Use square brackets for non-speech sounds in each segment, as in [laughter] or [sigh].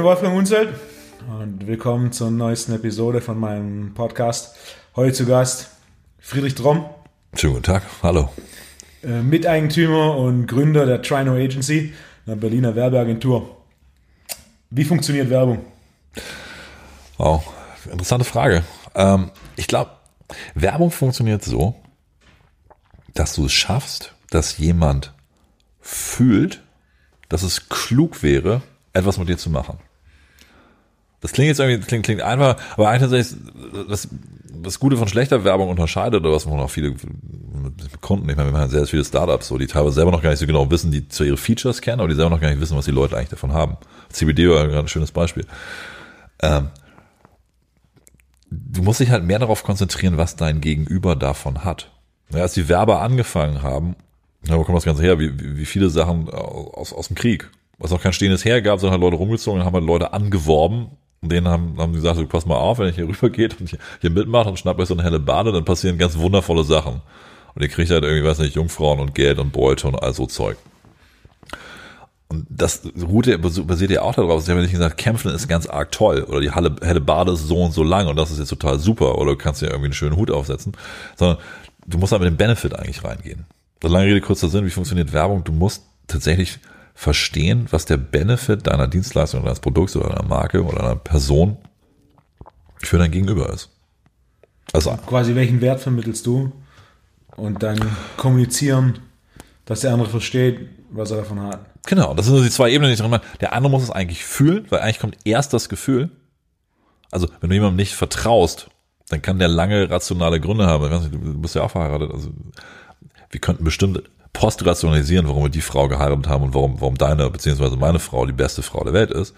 bin Wolfgang Unzelt und willkommen zur neuesten Episode von meinem Podcast. Heute zu Gast Friedrich Tromm. Schönen guten Tag, hallo. Äh, Miteigentümer und Gründer der Trino Agency, einer Berliner Werbeagentur. Wie funktioniert Werbung? Wow, interessante Frage. Ähm, ich glaube, Werbung funktioniert so, dass du es schaffst, dass jemand fühlt, dass es klug wäre, etwas mit dir zu machen. Das klingt jetzt irgendwie, klingt, klingt einfach, aber eigentlich das, das Gute von schlechter Werbung unterscheidet, oder was man auch viele Kunden, ich meine, wir machen sehr viele Startups, so, die teilweise selber noch gar nicht so genau wissen, die zwar ihre Features kennen, aber die selber noch gar nicht wissen, was die Leute eigentlich davon haben. CBD war ein schönes Beispiel. Ähm, du musst dich halt mehr darauf konzentrieren, was dein Gegenüber davon hat. Ja, als die Werber angefangen haben, ja, wo kommt das Ganze her? Wie, wie viele Sachen aus, aus dem Krieg. Was noch kein stehendes Heer gab, sondern halt Leute rumgezogen haben halt Leute angeworben. Und denen haben, haben gesagt, so, pass mal auf, wenn ich hier rüber geht und hier, mitmacht und schnappt euch so eine helle Bade, dann passieren ganz wundervolle Sachen. Und ihr kriegt halt irgendwie, weiß nicht, Jungfrauen und Geld und Beute und all so Zeug. Und das Route basiert ja auch darauf, sie haben ja nicht gesagt, kämpfen ist ganz arg toll oder die helle, helle Bade ist so und so lang und das ist jetzt total super oder du kannst dir irgendwie einen schönen Hut aufsetzen, sondern du musst halt mit dem Benefit eigentlich reingehen. Das lange Rede, kurzer Sinn, wie funktioniert Werbung? Du musst tatsächlich verstehen, was der Benefit deiner Dienstleistung, deines Produkts oder deiner Marke oder deiner Person für dein Gegenüber ist. Also quasi welchen Wert vermittelst du und dann kommunizieren, dass der andere versteht, was er davon hat. Genau, das sind so die zwei Ebenen, die ich drin meine. Der andere muss es eigentlich fühlen, weil eigentlich kommt erst das Gefühl. Also, wenn du jemandem nicht vertraust, dann kann der lange rationale Gründe haben. Nicht, du bist ja auch verheiratet. Also, wir könnten bestimmt postrationalisieren, warum wir die Frau geheiratet haben und warum, warum deine beziehungsweise meine Frau die beste Frau der Welt ist.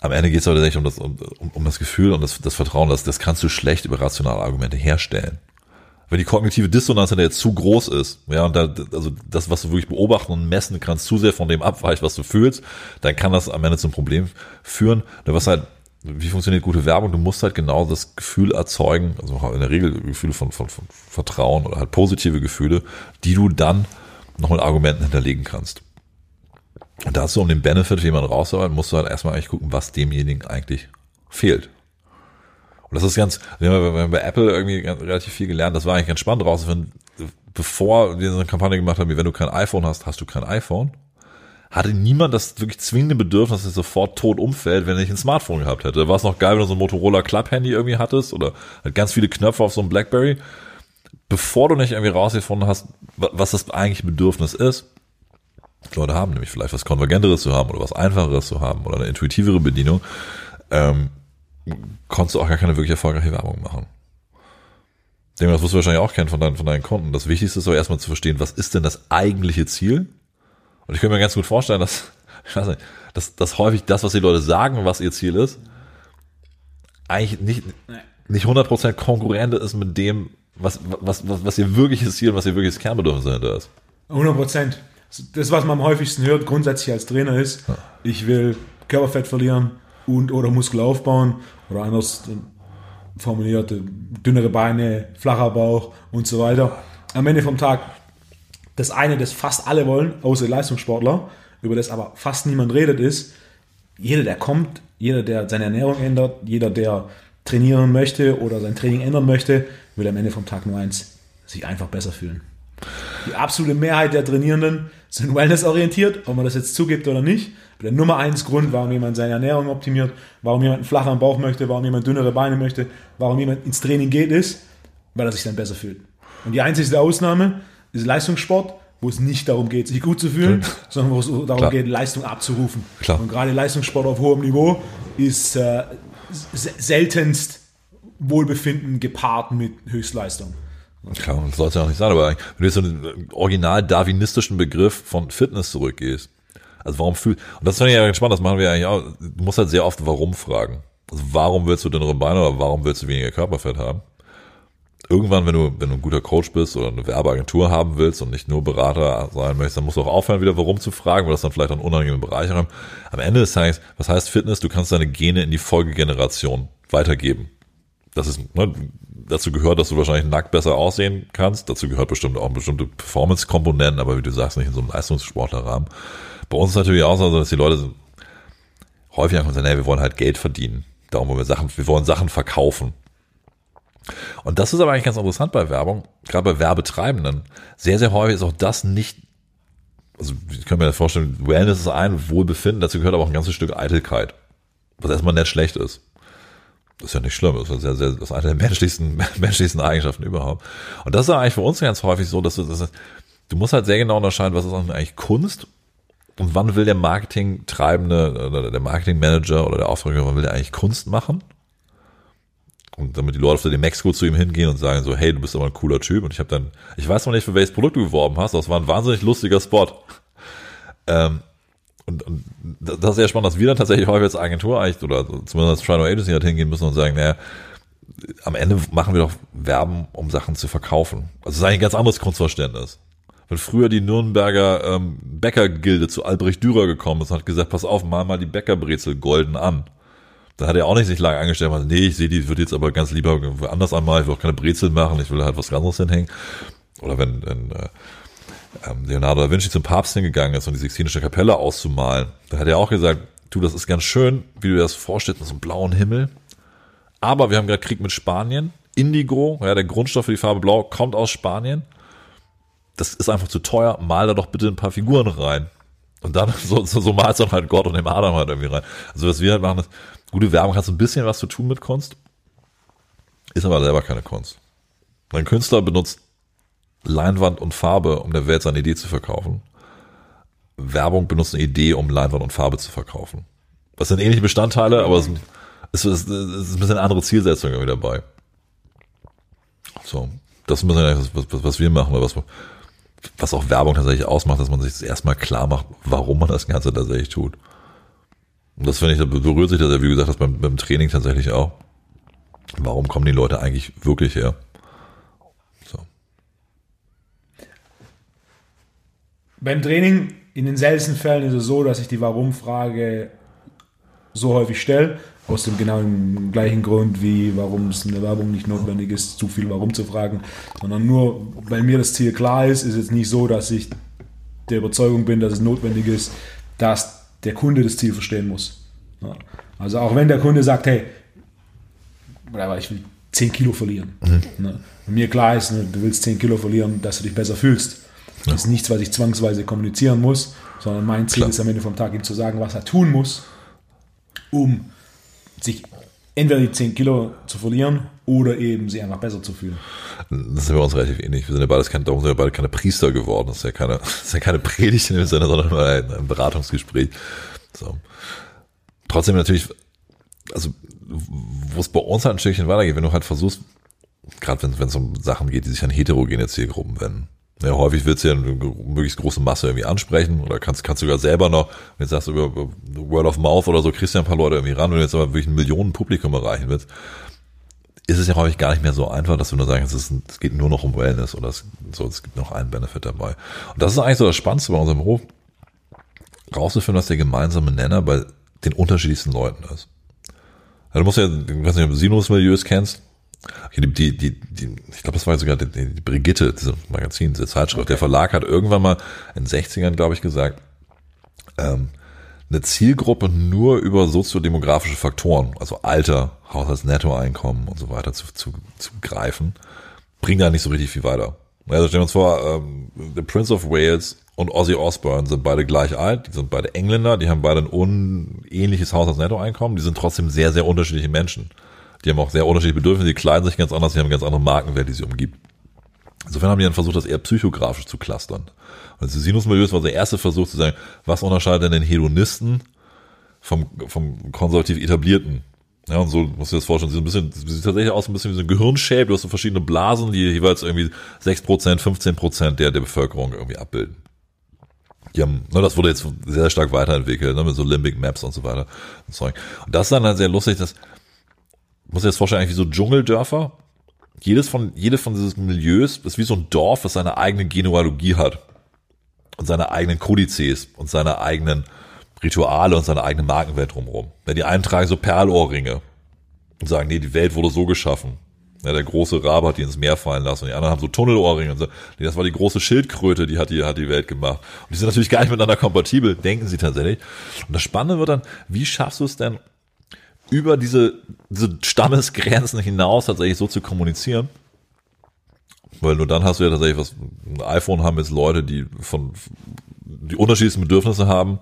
Am Ende geht es aber tatsächlich um das, um, um das Gefühl und das, das Vertrauen, das, das kannst du schlecht über rationale Argumente herstellen. Wenn die kognitive Dissonanz jetzt zu groß ist, ja, und da, also das, was du wirklich beobachten und messen kannst, zu sehr von dem abweicht, was du fühlst, dann kann das am Ende zum Problem führen. Was halt wie funktioniert gute Werbung? Du musst halt genau das Gefühl erzeugen, also in der Regel Gefühle von, von, von Vertrauen oder halt positive Gefühle, die du dann noch mit Argumenten hinterlegen kannst. Und dazu, um den Benefit für jemanden rauszuarbeiten, musst du halt erstmal eigentlich gucken, was demjenigen eigentlich fehlt. Und das ist ganz, wir haben bei Apple irgendwie relativ viel gelernt, das war eigentlich ganz spannend rauszufinden, bevor wir so eine Kampagne gemacht haben, wie wenn du kein iPhone hast, hast du kein iPhone hatte niemand das wirklich zwingende Bedürfnis, dass er sofort tot umfällt, wenn er nicht ein Smartphone gehabt hätte. Da war es noch geil, wenn du so ein Motorola Club Handy irgendwie hattest oder halt ganz viele Knöpfe auf so einem Blackberry. Bevor du nicht irgendwie rausgefunden hast, was das eigentliche Bedürfnis ist, Leute haben nämlich vielleicht was Konvergenteres zu haben oder was Einfacheres zu haben oder eine intuitivere Bedienung, ähm, konntest du auch gar keine wirklich erfolgreiche Werbung machen. Denke, das wirst du wahrscheinlich auch kennen von deinen, von deinen Kunden. Das Wichtigste ist aber erstmal zu verstehen, was ist denn das eigentliche Ziel und ich könnte mir ganz gut vorstellen, dass, [laughs] ich weiß nicht, dass, dass häufig das, was die Leute sagen, was ihr Ziel ist, eigentlich nicht, nicht 100% konkurrent ist mit dem, was, was, was, was ihr wirkliches Ziel und was ihr wirkliches Kernbedürfnis dahinter ist. 100%. Das, was man am häufigsten hört, grundsätzlich als Trainer ist, ich will Körperfett verlieren und oder Muskel aufbauen oder anders formuliert, dünnere Beine, flacher Bauch und so weiter. Am Ende vom Tag das eine, das fast alle wollen, außer Leistungssportler, über das aber fast niemand redet, ist, jeder, der kommt, jeder, der seine Ernährung ändert, jeder, der trainieren möchte oder sein Training ändern möchte, will am Ende vom Tag nur eins, sich einfach besser fühlen. Die absolute Mehrheit der Trainierenden sind wellnessorientiert, ob man das jetzt zugibt oder nicht. Der Nummer eins Grund, warum jemand seine Ernährung optimiert, warum jemand einen flacheren Bauch möchte, warum jemand dünnere Beine möchte, warum jemand ins Training geht, ist, weil er sich dann besser fühlt. Und die einzige Ausnahme ist Leistungssport, wo es nicht darum geht, sich gut zu fühlen, Klar. sondern wo es darum Klar. geht, Leistung abzurufen. Klar. Und gerade Leistungssport auf hohem Niveau ist äh, seltenst Wohlbefinden gepaart mit Höchstleistung. Klar, das soll es ja auch nicht sein, aber wenn du jetzt so einen original darwinistischen Begriff von Fitness zurückgehst, also warum fühlst, und das finde ich ja spannend, das machen wir eigentlich auch, du musst halt sehr oft warum fragen. Also warum willst du dünnere Beine oder warum willst du weniger Körperfett haben? irgendwann, wenn du, wenn du ein guter Coach bist oder eine Werbeagentur haben willst und nicht nur Berater sein möchtest, dann musst du auch aufhören, wieder warum zu fragen, weil das dann vielleicht einen unangenehmen Bereich haben. Am Ende des Tages, was heißt Fitness? Du kannst deine Gene in die Folgegeneration weitergeben. Das ist, ne, dazu gehört, dass du wahrscheinlich nackt besser aussehen kannst. Dazu gehört bestimmt auch bestimmte Performance-Komponenten, aber wie du sagst, nicht in so einem Leistungssportlerrahmen. Bei uns ist natürlich auch so, dass die Leute häufig und sagen, nee, wir wollen halt Geld verdienen. Darum wollen wir Sachen, wir wollen Sachen verkaufen. Und das ist aber eigentlich ganz interessant bei Werbung, gerade bei Werbetreibenden. Sehr, sehr häufig ist auch das nicht, also ich kann mir vorstellen, Wellness ist ein Wohlbefinden, dazu gehört aber auch ein ganzes Stück Eitelkeit, was erstmal nicht schlecht ist. Das ist ja nicht schlimm, das ist, sehr, sehr, das ist eine der menschlichsten, [laughs] menschlichsten Eigenschaften überhaupt. Und das ist eigentlich für uns ganz häufig so, dass du, das du musst halt sehr genau unterscheiden, was ist eigentlich Kunst und wann will der Marketing-Treibende oder der Marketing-Manager oder der Auftraggeber, wann will der eigentlich Kunst machen? Und damit die Leute auf den Mexiko zu ihm hingehen und sagen so, hey, du bist aber ein cooler Typ. Und ich habe dann, ich weiß noch nicht, für welches Produkt du geworben hast, es war ein wahnsinnig lustiger Spot. Ähm, und, und das ist sehr spannend, dass wir dann tatsächlich häufig als Agentur eigentlich, oder zumindest als Trial Agency halt hingehen müssen und sagen, naja, am Ende machen wir doch Werben, um Sachen zu verkaufen. Also das ist eigentlich ein ganz anderes Kunstverständnis. Wenn früher die Nürnberger ähm, Bäckergilde zu Albrecht Dürer gekommen ist und hat gesagt, pass auf, mal mal die Bäckerbrezel golden an. Da hat er auch nicht sich lange angestellt, weil, nee, ich sehe die, würde jetzt aber ganz lieber anders anmalen, ich will auch keine Brezel machen, ich will halt was anderes hinhängen. Oder wenn, wenn äh, ähm, Leonardo da Vinci zum Papst hingegangen ist, um die Sixtinische Kapelle auszumalen, da hat er auch gesagt, du, das ist ganz schön, wie du dir das vorstellst, mit so einem blauen Himmel. Aber wir haben gerade Krieg mit Spanien. Indigo, ja, der Grundstoff für die Farbe Blau, kommt aus Spanien. Das ist einfach zu teuer. Mal da doch bitte ein paar Figuren rein. Und dann, [laughs] so, so, so malst dann halt Gott und dem Adam halt irgendwie rein. Also was wir halt machen, ist, gute Werbung hat so ein bisschen was zu tun mit Kunst, ist aber selber keine Kunst. Ein Künstler benutzt Leinwand und Farbe, um der Welt seine Idee zu verkaufen. Werbung benutzt eine Idee, um Leinwand und Farbe zu verkaufen. Das sind ähnliche Bestandteile, aber es ist, ist, ist ein bisschen eine andere Zielsetzung irgendwie dabei. So, das ist ein bisschen was, was, was wir machen, was, was auch Werbung tatsächlich ausmacht, dass man sich das erstmal klar macht, warum man das Ganze tatsächlich tut. Und das finde ich, da berührt sich das ja, wie gesagt, das beim, beim Training tatsächlich auch. Warum kommen die Leute eigentlich wirklich her? Beim Training, in den seltensten Fällen ist es so, dass ich die Warum-Frage so häufig stelle, aus dem genau gleichen Grund, wie warum es in der Werbung nicht notwendig ist, zu viel Warum zu fragen, sondern nur, weil mir das Ziel klar ist, ist es nicht so, dass ich der Überzeugung bin, dass es notwendig ist, dass der Kunde das Ziel verstehen muss. Ja. Also auch wenn der Kunde sagt, hey, ich will 10 Kilo verlieren. Mhm. Ne? Und mir klar ist, ne, du willst 10 Kilo verlieren, dass du dich besser fühlst. Das ist nichts, was ich zwangsweise kommunizieren muss, sondern mein Ziel klar. ist am Ende vom Tag ihm zu sagen, was er tun muss, um sich entweder die 10 Kilo zu verlieren oder eben sie einfach besser zu fühlen. Das sind wir uns relativ ähnlich. Wir sind ja beides keine, darum sind wir beide keine Priester geworden. Das ist ja keine, [laughs] das ist ja keine Predigt in dem Sinne, sondern ein, ein Beratungsgespräch. So. Trotzdem natürlich, also, wo es bei uns halt ein Stückchen weitergeht, wenn du halt versuchst, gerade wenn es um Sachen geht, die sich an heterogene Zielgruppen wenden. Ja, häufig willst du ja eine möglichst große Masse irgendwie ansprechen oder kannst, kannst du sogar selber noch, wenn du sagst, über Word of Mouth oder so, kriegst du ja ein paar Leute irgendwie ran, wenn du jetzt aber wirklich ein Millionenpublikum erreichen willst, ist es ja häufig gar nicht mehr so einfach, dass du nur es, ist, es geht nur noch um Wellness oder es, so, es gibt noch einen Benefit dabei. Und das ist eigentlich so das Spannendste bei unserem Beruf, rauszufinden, was der gemeinsame Nenner bei den unterschiedlichsten Leuten ist. Ja, du musst ja, ich weiß nicht, ob du Sinus-Milieus kennst, die, die, die, ich glaube, das war sogar die, die Brigitte, diese Magazin, diese Zeitschrift. Okay. Der Verlag hat irgendwann mal in den 60ern, glaube ich, gesagt, ähm, eine Zielgruppe nur über soziodemografische Faktoren, also Alter, Haushaltsnettoeinkommen und so weiter zu, zu, zu greifen, bringt da nicht so richtig viel weiter. Also stellen wir uns vor, ähm, The Prince of Wales und Ozzy Osbourne sind beide gleich alt, die sind beide Engländer, die haben beide ein unähnliches Haushaltsnettoeinkommen, die sind trotzdem sehr, sehr unterschiedliche Menschen. Die haben auch sehr unterschiedliche Bedürfnisse, die kleiden sich ganz anders, die haben ganz andere Markenwert, die sie umgibt. Insofern haben die dann versucht, das eher psychografisch zu clustern. Also Sinusmilieus war der erste Versuch zu sagen, was unterscheidet denn den Hedonisten vom, vom konservativ etablierten? Ja, und so du dir das vorstellen, sieht ein bisschen, sieht tatsächlich aus ein bisschen wie so ein Gehirnshape, du hast so verschiedene Blasen, die jeweils irgendwie 6%, 15% der, der Bevölkerung irgendwie abbilden. Die haben, ne, das wurde jetzt sehr stark weiterentwickelt, ne, mit so Limbic Maps und so weiter. Und, und das ist dann halt sehr lustig, dass muss dir das vorstellen, wie so Dschungeldörfer. Jedes von, jedes von dieses Milieus ist wie so ein Dorf, das seine eigene Genealogie hat. Und seine eigenen Kodizes und seine eigenen Rituale und seine eigene Markenwelt drumherum. Wenn die einen tragen so Perlohrringe und sagen, nee, die Welt wurde so geschaffen. Ja, der große Rabe hat die ins Meer fallen lassen und die anderen haben so Tunnelohrringe und so. Das war die große Schildkröte, die hat die, hat die Welt gemacht. Und die sind natürlich gar nicht miteinander kompatibel, denken sie tatsächlich. Und das Spannende wird dann, wie schaffst du es denn, über diese, diese Stammesgrenzen hinaus tatsächlich so zu kommunizieren? Weil nur dann hast du ja tatsächlich was, ein iPhone haben jetzt Leute, die von, die unterschiedlichsten Bedürfnisse haben.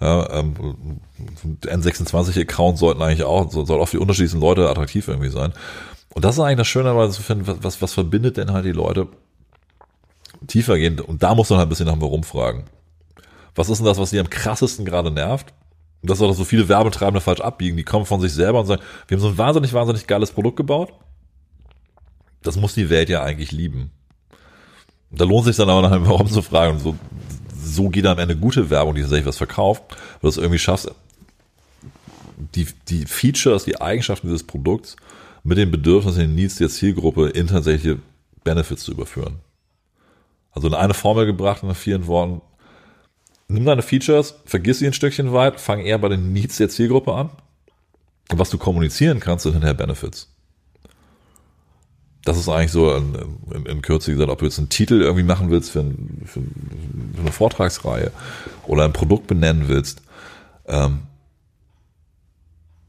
Ja, ähm, N26-Account sollten eigentlich auch, soll auch für die unterschiedlichsten Leute attraktiv irgendwie sein. Und das ist eigentlich das Schöne, aber zu finden, was, was, was verbindet denn halt die Leute tiefergehend? Und da muss man halt ein bisschen nach mir rumfragen. Was ist denn das, was die am krassesten gerade nervt? Und das ist auch, dass so viele Werbetreibende falsch abbiegen. Die kommen von sich selber und sagen, wir haben so ein wahnsinnig, wahnsinnig geiles Produkt gebaut. Das muss die Welt ja eigentlich lieben. Da lohnt sich dann aber [laughs] nachher warum zu fragen. So, so geht am Ende gute Werbung, die tatsächlich was verkauft, weil du es irgendwie schaffst, die, die Features, die Eigenschaften dieses Produkts mit den Bedürfnissen, den Needs der Zielgruppe in tatsächliche Benefits zu überführen. Also in eine Formel gebracht in vielen Worten. Nimm deine Features, vergiss sie ein Stückchen weit, fang eher bei den Needs der Zielgruppe an. Was du kommunizieren kannst, sind hinterher Benefits. Das ist eigentlich so in, in, in Kürze gesagt, ob du jetzt einen Titel irgendwie machen willst für, ein, für, für eine Vortragsreihe oder ein Produkt benennen willst. Ähm,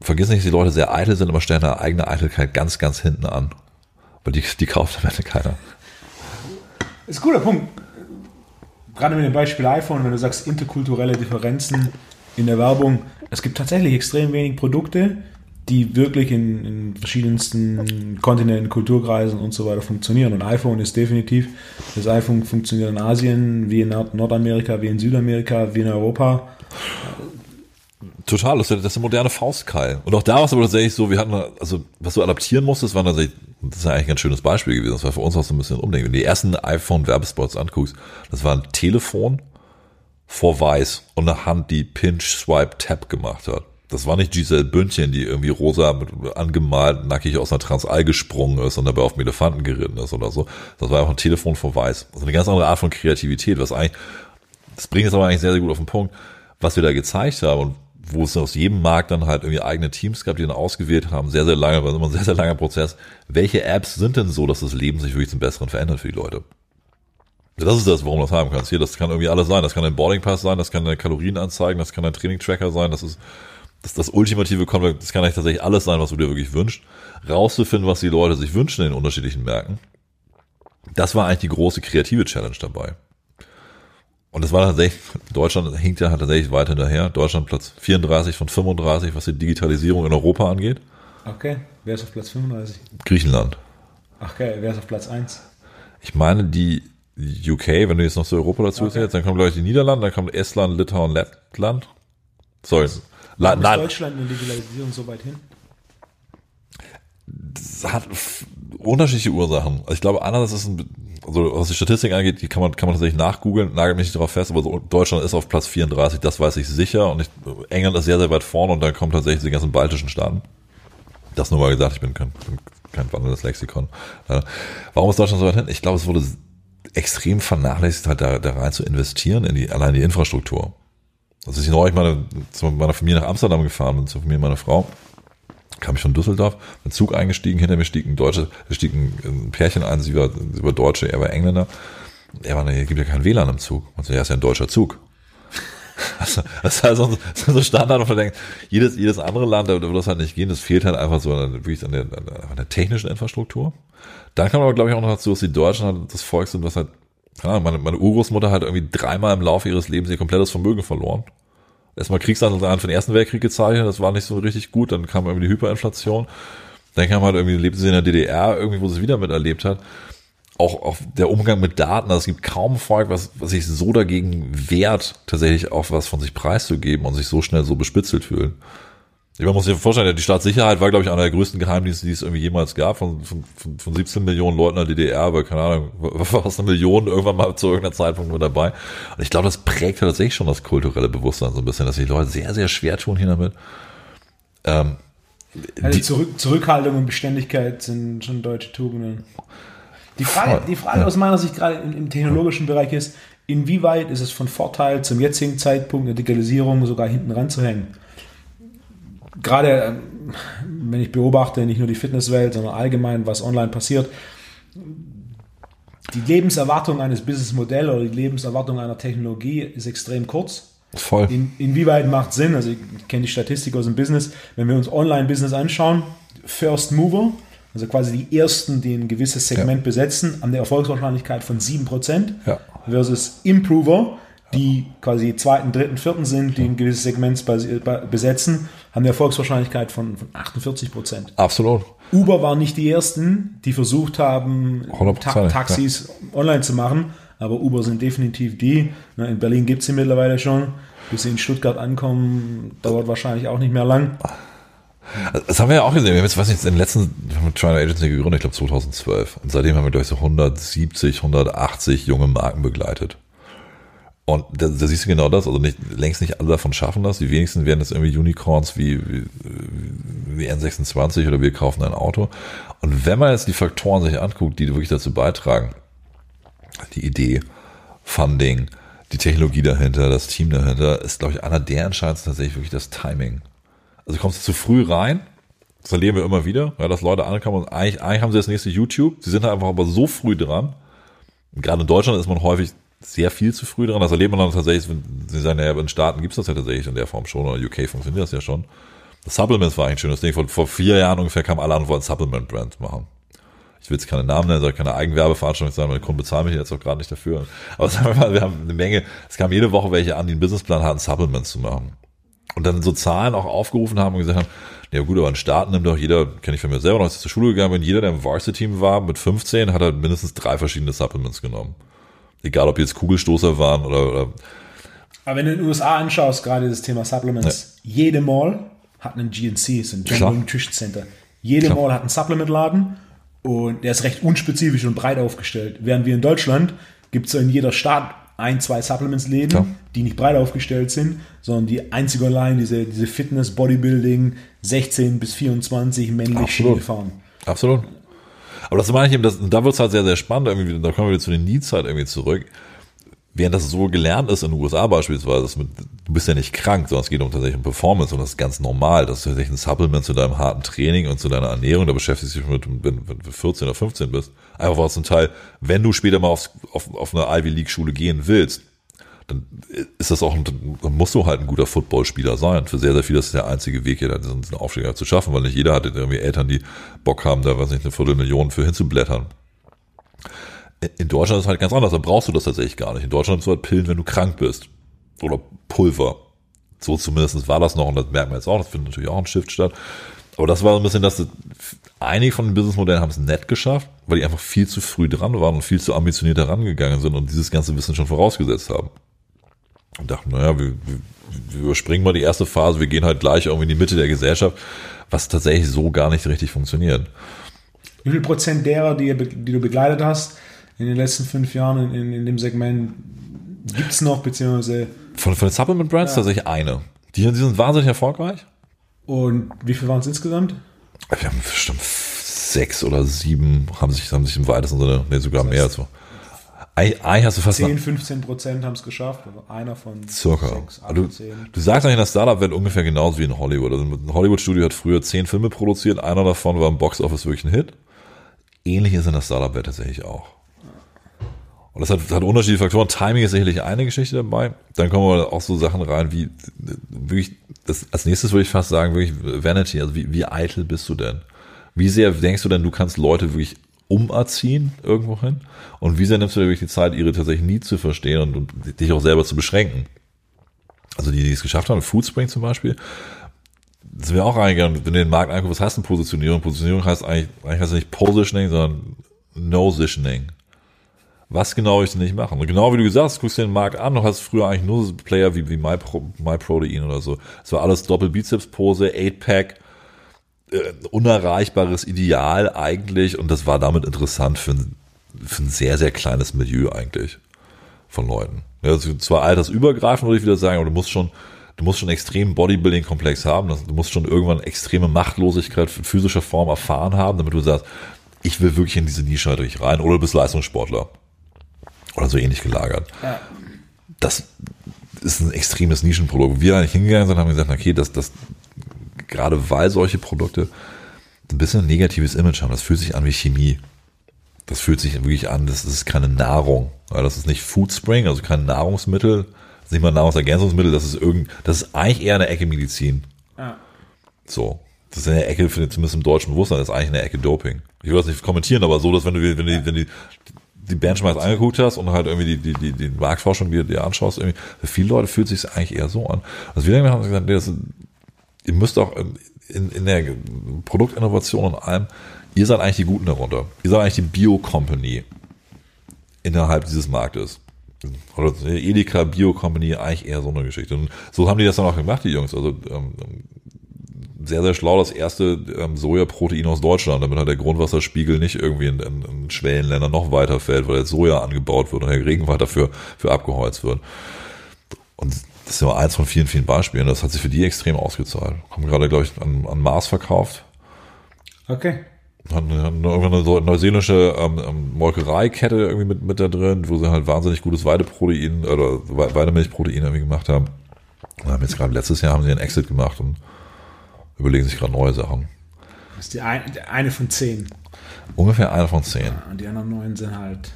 vergiss nicht, dass die Leute sehr eitel sind, aber stellen ihre eigene Eitelkeit ganz, ganz hinten an. Weil die, die kauft am Ende keiner. Ist ein guter Punkt. Gerade mit dem Beispiel iPhone, wenn du sagst interkulturelle Differenzen in der Werbung, es gibt tatsächlich extrem wenig Produkte, die wirklich in, in verschiedensten Kontinenten, Kulturkreisen und so weiter funktionieren. Und iPhone ist definitiv, das iPhone funktioniert in Asien, wie in Nordamerika, wie in Südamerika, wie in Europa. Total, das ist, eine moderne Faustkeil. Und auch da war es aber tatsächlich so, wir hatten, also was du adaptieren musstest, war tatsächlich, das ist ja eigentlich ein ganz schönes Beispiel gewesen. Das war für uns auch so ein bisschen umdenken. Wenn du die ersten iPhone-Werbespots anguckst, das war ein Telefon vor Weiß und eine Hand, die Pinch, Swipe, Tap gemacht hat. Das war nicht Giselle Bündchen, die irgendwie rosa mit, angemalt nackig aus einer Transall gesprungen ist und dabei auf dem Elefanten geritten ist oder so. Das war einfach ein Telefon vor Weiß. Also eine ganz andere Art von Kreativität, was eigentlich, das bringt es aber eigentlich sehr, sehr gut auf den Punkt, was wir da gezeigt haben und wo es aus jedem Markt dann halt irgendwie eigene Teams gab, die dann ausgewählt haben, sehr, sehr lange, war immer ein sehr, sehr langer Prozess. Welche Apps sind denn so, dass das Leben sich wirklich zum Besseren verändert für die Leute? Das ist das, warum du das haben kannst. Hier, das kann irgendwie alles sein. Das kann ein Boarding Pass sein, das kann deine Kalorien anzeigen, das kann ein Training Tracker sein, das ist das, das ultimative Konvert, das kann eigentlich tatsächlich alles sein, was du dir wirklich wünschst. Rauszufinden, was die Leute sich wünschen in den unterschiedlichen Märkten. Das war eigentlich die große kreative Challenge dabei. Und das war tatsächlich, Deutschland hinkt ja tatsächlich weit hinterher. Deutschland Platz 34 von 35, was die Digitalisierung in Europa angeht. Okay, wer ist auf Platz 35? Griechenland. Ach okay, wer ist auf Platz 1? Ich meine, die UK, wenn du jetzt noch so Europa dazu okay. zählst, dann kommen, glaube ich, die Niederlande, dann kommt Estland, Litauen, Lettland. Sorry. La ist Deutschland in der Digitalisierung so weit hin? Das hat unterschiedliche Ursachen. Also ich glaube, einerseits ist ein also was die Statistik angeht, die kann man, kann man tatsächlich nachgoogeln, nagelt mich nicht darauf fest, aber so, Deutschland ist auf Platz 34, das weiß ich sicher. Und ich, England ist sehr, sehr weit vorne und dann kommen tatsächlich die ganzen baltischen Staaten. Das nur mal gesagt, ich bin kein, bin kein wandelndes Lexikon. Warum ist Deutschland so weit hin? Ich glaube, es wurde extrem vernachlässigt, halt da, da rein zu investieren in die, allein die Infrastruktur. Also ich neulich meine, zu meiner Familie nach Amsterdam gefahren bin, zur Familie meiner Frau kam ich von Düsseldorf, ein Zug eingestiegen, hinter mir stieg ein Deutsche, stieg ein, Pärchen ein, sie war, sie war Deutsche, er war Engländer. Er war, hier gibt ja kein WLAN im Zug. Und so, ja, ist ja ein deutscher Zug. Also, [laughs] das ist halt so, so Standard, wo man denkt, jedes, jedes andere Land, da würde das halt nicht gehen, das fehlt halt einfach so an, wirklich an der, an der technischen Infrastruktur. Dann man aber, glaube ich, auch noch dazu, dass die Deutschen halt das Volk sind, was halt, ja, meine, meine Urgroßmutter hat irgendwie dreimal im Laufe ihres Lebens ihr komplettes Vermögen verloren erstmal Kriegsanleihen für den Ersten Weltkrieg gezeichnet, das war nicht so richtig gut, dann kam irgendwie die Hyperinflation, dann kam halt irgendwie, lebte sie in der DDR, irgendwie, wo sie es wieder miterlebt hat. Auch, auch der Umgang mit Daten, also es gibt kaum Volk, was, was sich so dagegen wehrt, tatsächlich auch was von sich preiszugeben und sich so schnell so bespitzelt fühlen. Man muss sich vorstellen, die Staatssicherheit war, glaube ich, einer der größten Geheimdienste, die es irgendwie jemals gab, von, von, von 17 Millionen Leuten in der DDR, aber keine Ahnung, [laughs] war fast eine Million irgendwann mal zu irgendeiner Zeitpunkt mit dabei. Und ich glaube, das prägt tatsächlich schon das kulturelle Bewusstsein so ein bisschen, dass die Leute sehr, sehr schwer tun hier damit. Ähm, also die Zurück, Zurückhaltung und Beständigkeit sind schon deutsche Tugenden. Die Frage, die Frage ja. aus meiner Sicht gerade im, im technologischen Bereich ist, inwieweit ist es von Vorteil, zum jetzigen Zeitpunkt der Digitalisierung sogar hinten ranzuhängen? Gerade wenn ich beobachte, nicht nur die Fitnesswelt, sondern allgemein, was online passiert, die Lebenserwartung eines Businessmodells oder die Lebenserwartung einer Technologie ist extrem kurz. Voll. In, inwieweit macht Sinn? Also ich kenne die Statistik aus dem Business. Wenn wir uns Online-Business anschauen, First Mover, also quasi die ersten, die ein gewisses Segment ja. besetzen, haben eine Erfolgswahrscheinlichkeit von 7% ja. versus Improver, die quasi zweiten, dritten, vierten sind, die ein gewisses Segment besetzen, haben eine Erfolgswahrscheinlichkeit von, von 48 Prozent. Absolut. Uber waren nicht die ersten, die versucht haben, Ta Taxis ja. online zu machen, aber Uber sind definitiv die. In Berlin gibt es sie mittlerweile schon. Bis sie in Stuttgart ankommen, dauert wahrscheinlich auch nicht mehr lang. Das haben wir ja auch gesehen. Wir haben jetzt, was nicht, in den letzten, wir haben China Agency gegründet, ich glaube 2012. Und seitdem haben wir durch so 170, 180 junge Marken begleitet. Und da, da siehst du genau das, also nicht, längst nicht alle davon schaffen das. Die wenigsten werden jetzt irgendwie Unicorns wie, wie, wie N26 oder wir kaufen ein Auto. Und wenn man jetzt die Faktoren sich anguckt, die wirklich dazu beitragen, die Idee, Funding, die Technologie dahinter, das Team dahinter, ist, glaube ich, einer der entscheidendsten tatsächlich wirklich das Timing. Also kommst du zu früh rein, das erleben wir immer wieder, ja, dass Leute ankommen und eigentlich, eigentlich haben sie das nächste YouTube, sie sind halt einfach aber so früh dran. gerade in Deutschland ist man häufig sehr viel zu früh dran. Das erlebt man dann tatsächlich, wenn Sie sagen, ja, in Staaten gibt es das ja tatsächlich in der Form schon, oder UK funktioniert das ja schon. Das Supplements war eigentlich ein schönes Ding. Vor, vor vier Jahren ungefähr kam alle an und wollten Supplement-Brand machen. Ich will jetzt keine Namen nennen, soll keine Eigenwerbeveranstaltung sein, meine Kunden bezahlen mich jetzt auch gerade nicht dafür. Aber [laughs] sagen wir mal, wir haben eine Menge, es kam jede Woche welche an, die einen Businessplan hatten, Supplements zu machen. Und dann so Zahlen auch aufgerufen haben und gesagt haben, ja gut, aber in Staaten nimmt doch jeder, kenne ich von mir selber, als ich zur Schule gegangen bin, jeder, der im Varsity-Team war, mit 15, hat halt mindestens drei verschiedene Supplements genommen. Egal, ob jetzt Kugelstoßer waren oder, oder aber wenn du in den USA anschaust, gerade das Thema Supplements, ja. jede Mall hat einen GNC, so ein General Nutrition Center. Jede Klar. Mall hat einen Supplementladen und der ist recht unspezifisch und breit aufgestellt. Während wir in Deutschland gibt es in jeder Stadt ein, zwei Supplements-Läden, die nicht breit aufgestellt sind, sondern die einzige allein diese, diese Fitness, Bodybuilding, 16 bis 24 männlich Schiene fahren. Absolut. Aber das meine ich eben, das, da wird es halt sehr, sehr spannend, irgendwie, da kommen wir wieder zu den Needs halt irgendwie zurück. Während das so gelernt ist in den USA beispielsweise, mit, du bist ja nicht krank, sondern es geht um tatsächlich um Performance und das ist ganz normal. Das ist tatsächlich ein Supplement zu deinem harten Training und zu deiner Ernährung. Da beschäftigst du dich mit, wenn, du 14 oder 15 bist. Einfach weil es ein Teil, wenn du später mal aufs, auf, auf eine Ivy League Schule gehen willst, dann ist das auch, dann musst du halt ein guter Footballspieler sein. Für sehr, sehr viele ist das der einzige Weg, hier diesen, diesen Aufstieg zu schaffen, weil nicht jeder hat irgendwie Eltern, die Bock haben, da, weiß nicht, eine Viertelmillion für hinzublättern. In Deutschland ist es halt ganz anders, da brauchst du das tatsächlich gar nicht. In Deutschland hast du halt Pillen, wenn du krank bist. Oder Pulver. So zumindest war das noch und das merkt man jetzt auch, das findet natürlich auch ein Shift statt. Aber das war so ein bisschen, dass einige von den Businessmodellen haben es nett geschafft, weil die einfach viel zu früh dran waren und viel zu ambitioniert herangegangen sind und dieses ganze Wissen schon vorausgesetzt haben und dachten, naja, wir, wir, wir überspringen mal die erste Phase, wir gehen halt gleich irgendwie in die Mitte der Gesellschaft, was tatsächlich so gar nicht richtig funktioniert. Wie viel Prozent derer, die, die du begleitet hast, in den letzten fünf Jahren in, in, dem Segment gibt es noch, beziehungsweise. Von, von den Supplement Brands ja. tatsächlich eine. Die, die sind wahnsinnig erfolgreich. Und wie viel waren es insgesamt? Wir haben bestimmt sechs oder sieben, haben sich, haben sich im weitesten Sinne, nee, sogar das heißt, mehr. Also Eigentlich hast du fast 10, 15 Prozent haben es geschafft. Also einer von circa. 6, 8, du, 10. du sagst eigentlich, das Startup wird ungefähr genauso wie in Hollywood. Also ein Hollywood-Studio hat früher zehn Filme produziert. Einer davon war im Box-Office wirklich ein Hit. Ähnlich ist in der Startup-Welt tatsächlich auch. Und das hat, hat unterschiedliche Faktoren. Timing ist sicherlich eine Geschichte dabei. Dann kommen wir auch so Sachen rein wie, wirklich, das, als nächstes würde ich fast sagen, wirklich Vanity. Also wie, wie eitel bist du denn? Wie sehr denkst du denn, du kannst Leute wirklich umerziehen irgendwo hin? Und wie sehr nimmst du dir wirklich die Zeit, ihre tatsächlich nie zu verstehen und, und dich auch selber zu beschränken? Also die, die es geschafft haben, Foodspring zum Beispiel, das wäre auch reingegangen, wenn du den Markt anguckst, was heißt denn Positionierung? Positionierung heißt eigentlich, eigentlich heißt nicht Positioning, sondern No-Sitioning. Was genau ich denn nicht machen? Und genau wie du gesagt hast, guckst du den Markt an, du hast früher eigentlich nur so Player wie, wie MyPro, MyProtein oder so. Es war alles Doppel-Bizeps-Pose, 8-Pack, äh, unerreichbares Ideal eigentlich und das war damit interessant für ein, für ein sehr, sehr kleines Milieu eigentlich von Leuten. Ja, also zwar altersübergreifend, würde ich wieder sagen, aber du musst schon, du musst schon extrem Bodybuilding-Komplex haben, du musst schon irgendwann extreme Machtlosigkeit physischer Form erfahren haben, damit du sagst, ich will wirklich in diese Nische natürlich rein oder du bist Leistungssportler. Oder so ähnlich gelagert. Ja. Das ist ein extremes Nischenprodukt. Wir eigentlich hingegangen sind, haben gesagt, okay, das, das gerade weil solche Produkte ein bisschen ein negatives Image haben. Das fühlt sich an wie Chemie. Das fühlt sich wirklich an, das ist keine Nahrung. Das ist nicht Food Spring, also kein Nahrungsmittel, das ist nicht mal Nahrungsergänzungsmittel, das ist irgend, das ist eigentlich eher eine Ecke Medizin. Ja. So. Das ist eine Ecke, zumindest im deutschen Bewusstsein, das ist eigentlich eine Ecke Doping. Ich will das nicht kommentieren, aber so, dass wenn du, wenn du, wenn du die Benchmarks angeguckt hast und halt irgendwie die, die, die, die Marktforschung dir, dir anschaust, irgendwie, für viele Leute fühlt es sich eigentlich eher so an. Also wir haben gesagt, das, ihr müsst auch in, in der Produktinnovation und allem, ihr seid eigentlich die Guten darunter. Ihr seid eigentlich die Bio-Company innerhalb dieses Marktes. Oder Edeka Bio Company, eigentlich eher so eine Geschichte. Und so haben die das dann auch gemacht, die Jungs. Also ähm, sehr, sehr schlau das erste ähm, Sojaprotein aus Deutschland, damit halt der Grundwasserspiegel nicht irgendwie in, in, in Schwellenländern noch weiter fällt, weil jetzt Soja angebaut wird und der Regenwald dafür für abgeholzt wird. Und das ist ja eins von vielen, vielen Beispielen. Das hat sich für die extrem ausgezahlt. Haben gerade, glaube ich, an, an Mars verkauft. Okay. Hat eine, irgendwann eine neuseelische ähm, ähm, Molkereikette irgendwie mit, mit da drin, wo sie halt wahnsinnig gutes Weideprotein oder Weidemilchprotein irgendwie gemacht haben. Und haben jetzt gerade letztes Jahr haben sie einen Exit gemacht und überlegen sich gerade neue Sachen. Das ist die eine, die eine von zehn. Ungefähr eine von zehn. Ja, und die anderen neun sind halt.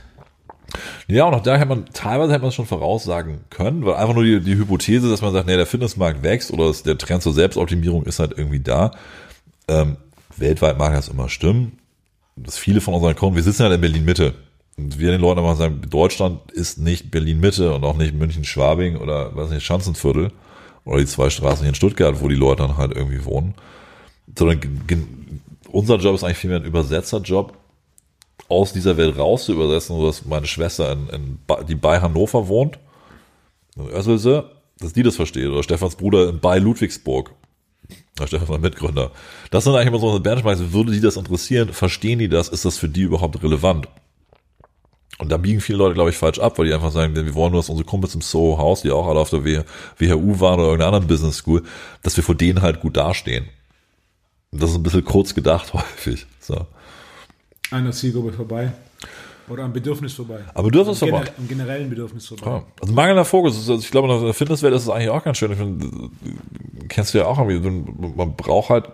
Ja, und auch da hätte man, teilweise hätte man es schon voraussagen können, weil einfach nur die, die Hypothese, dass man sagt, nee, der Fitnessmarkt wächst oder der Trend zur Selbstoptimierung ist halt irgendwie da. Ähm, weltweit mag das immer stimmen. Dass viele von unseren Kunden, wir sitzen halt in Berlin-Mitte. Und wir den Leuten immer sagen, Deutschland ist nicht Berlin-Mitte und auch nicht München-Schwabing oder, weiß nicht, Schanzenviertel oder die zwei Straßen hier in Stuttgart, wo die Leute dann halt irgendwie wohnen. Sondern unser Job ist eigentlich vielmehr ein Übersetzerjob, aus dieser Welt raus zu übersetzen, so dass meine Schwester, in, in, die bei Hannover wohnt, in Össelse, dass die das versteht. Oder Stefans Bruder bei Ludwigsburg. Der Stefan war Mitgründer. Das sind eigentlich immer so eine Benchmarks. Würde die das interessieren? Verstehen die das? Ist das für die überhaupt relevant? Und da biegen viele Leute, glaube ich, falsch ab, weil die einfach sagen, wir wollen nur, dass unsere Kumpels im Soho House, die auch alle auf der WHU waren oder irgendeiner anderen Business School, dass wir vor denen halt gut dastehen. Und das ist ein bisschen kurz gedacht [laughs] häufig. So. An der Zielgruppe vorbei. Oder am Bedürfnis vorbei. Am Bedürfnis am vorbei. Gener am generellen Bedürfnis vorbei. Ja. Also mangelnder Fokus. Also ich glaube, in der Fitnesswelt ist es eigentlich auch ganz schön. Ich finde, kennst du ja auch irgendwie. Man braucht halt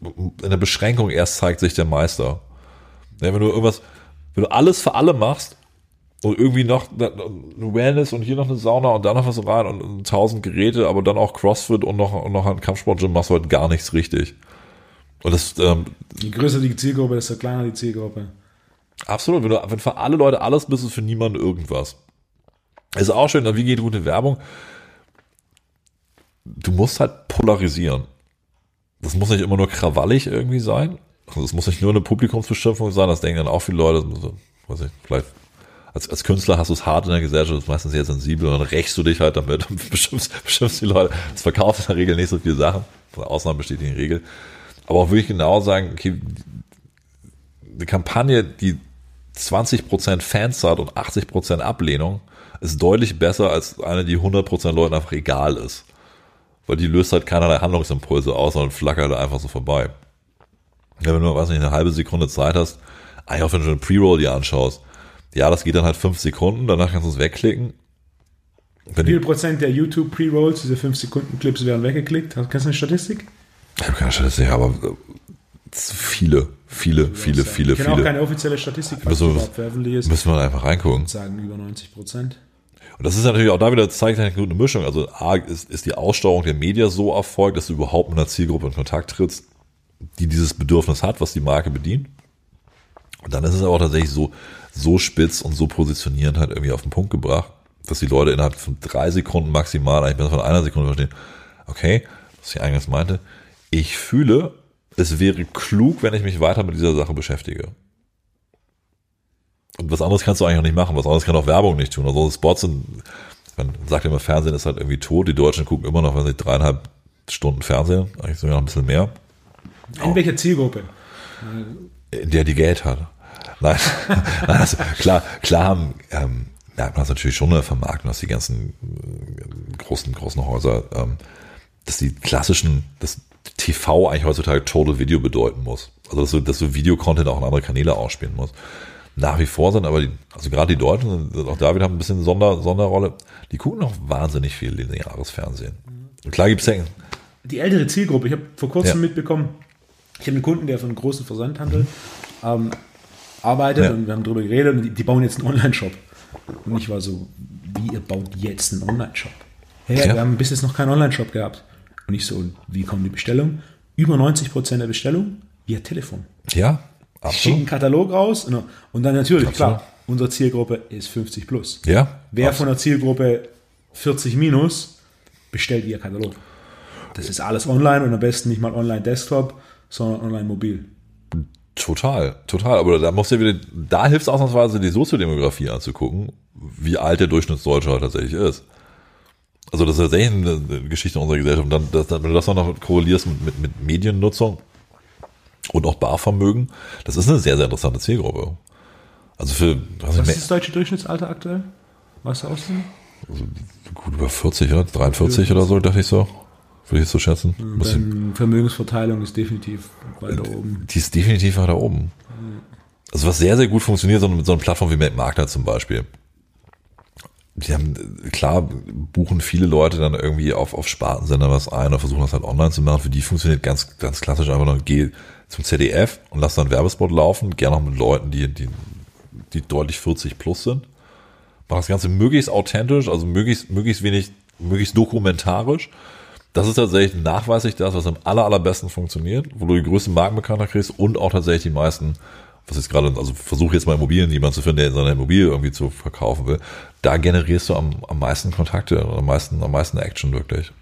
in der Beschränkung erst zeigt sich der Meister. Ja, wenn du irgendwas, wenn du alles für alle machst und irgendwie noch eine Wellness und hier noch eine Sauna und da noch was rein und tausend Geräte, aber dann auch Crossfit und noch, und noch ein Kampfsportgym machst du halt gar nichts richtig. Und das, ähm, Je größer die Zielgruppe, desto kleiner die Zielgruppe. Absolut, wenn, du, wenn für alle Leute alles bist, ist für niemanden irgendwas. Ist auch schön, wie geht gute Werbung? Du musst halt polarisieren. Das muss nicht immer nur krawallig irgendwie sein. Also es muss nicht nur eine Publikumsbeschimpfung sein, das denken dann auch viele Leute, weiß ich, vielleicht als, als Künstler hast du es hart in der Gesellschaft, das ist meistens sehr sensibel und dann rächst du dich halt damit und [laughs] beschimpfst, beschimpfst die Leute. Das verkauft in der Regel nicht so viele Sachen. Ausnahmen bestätigen die Regel. Aber auch wirklich genau sagen, okay, eine Kampagne, die 20% Fans hat und 80% Ablehnung, ist deutlich besser als eine, die 100% Leuten einfach egal ist. Weil die löst halt keinerlei Handlungsimpulse aus, sondern flackert einfach so vorbei. Wenn du, weiß nicht, eine halbe Sekunde Zeit hast, eigentlich auch wenn du eine Pre-Roll dir anschaust, ja, das geht dann halt fünf Sekunden, danach kannst du es wegklicken. Wie viel Prozent der YouTube Pre-Rolls, diese 5 Sekunden Clips werden weggeklickt? Kennst du eine Statistik? Ich habe keine Statistik, aber viele, viele, viele, viele, ich kenne auch keine offizielle Statistik, was überhaupt veröffentlicht ist. Müssen wir einfach reingucken. Sagen über 90 Prozent. Und das ist natürlich auch da wieder, zeigt eine gute Mischung. Also A, ist, ist die Aussteuerung der Media so erfolgt, dass du überhaupt mit einer Zielgruppe in Kontakt trittst, die dieses Bedürfnis hat, was die Marke bedient. Und dann ist es aber auch tatsächlich so, so spitz und so positionierend halt irgendwie auf den Punkt gebracht, dass die Leute innerhalb von drei Sekunden maximal, eigentlich besser von einer Sekunde verstehen, okay, was ich eingangs meinte, ich fühle, es wäre klug, wenn ich mich weiter mit dieser Sache beschäftige. Und was anderes kannst du eigentlich auch nicht machen. Was anderes kann auch Werbung nicht tun. Also Spots sind, man sagt immer, Fernsehen ist halt irgendwie tot. Die Deutschen gucken immer noch, weiß nicht, dreieinhalb Stunden Fernsehen. Eigentlich sogar noch ein bisschen mehr. In welcher Zielgruppe? In der die Geld hat. Nein, [laughs] also klar, klar haben, ähm, merkt man das natürlich schon in der Vermarktung, dass die ganzen äh, großen, großen Häuser, ähm, dass die klassischen, dass TV eigentlich heutzutage Total Video bedeuten muss. Also dass du, dass du Videocontent auch in andere Kanäle ausspielen musst. Nach wie vor sind aber die, also gerade die Deutschen, auch da wieder haben ein bisschen Sonder, Sonderrolle, die gucken noch wahnsinnig viel lineares Fernsehen. Und klar gibt's ja, die ältere Zielgruppe. Ich habe vor kurzem Ja. mitbekommen, ich habe einen Kunden, der für einen großen Versandhandel ähm, arbeitet Ja. und wir haben darüber geredet und die, die bauen jetzt einen Online-Shop. Und ich war so, wie ihr baut jetzt einen Online-Shop? Hey, Ja. wir haben bis jetzt noch keinen Online-Shop gehabt. Und ich so, wie kommen die Bestellungen? Über 90% der Bestellungen via Telefon. Ja, Schicken absolut. einen Katalog raus und, und dann natürlich, Absolut. klar, unsere Zielgruppe ist 50 plus. Ja, Wer absolut. von der Zielgruppe 40 minus bestellt via Katalog. Das ist alles online und am besten nicht mal online Desktop, sondern online mobil. Total, total. Aber da musst du ja wieder, da hilft es ausnahmsweise, die Soziodemografie anzugucken, wie alt der Durchschnittsdeutsche tatsächlich ist. Also das ist tatsächlich eine Geschichte unserer Gesellschaft. Und dann, das, wenn du das auch noch korrelierst mit, mit, mit Mediennutzung und auch Barvermögen, das ist eine sehr, sehr interessante Zielgruppe. Also für, Was nicht, ist das deutsche Durchschnittsalter aktuell? Weißt du auswendig? gut über 40, oder? 43 oder so, dachte ich so. Würde ich jetzt so schätzen. Dann Vermögensverteilung ist definitiv weiter oben. Die ist definitiv weiter oben. Also was sehr, sehr gut funktioniert, so mit so einer Plattform wie Makler zum Beispiel. Die haben, klar, buchen viele Leute dann irgendwie auf, auf Spartensender was ein oder versuchen das halt online zu machen. Für die funktioniert ganz, ganz klassisch einfach nur, geh zum ZDF und lass dann einen Werbespot laufen, gerne auch mit Leuten, die, die, die deutlich 40 plus sind. Mach das Ganze möglichst authentisch, also möglichst, möglichst wenig, möglichst dokumentarisch. Das ist tatsächlich nachweislich das, was am aller, allerbesten funktioniert, wo du die größten Markenbekanntheit kriegst und auch tatsächlich die meisten, was jetzt gerade, also versuche jetzt mal Immobilien, jemanden zu finden, der seine Immobilie irgendwie zu verkaufen will. Da generierst du am, am meisten Kontakte, am meisten, am meisten Action wirklich.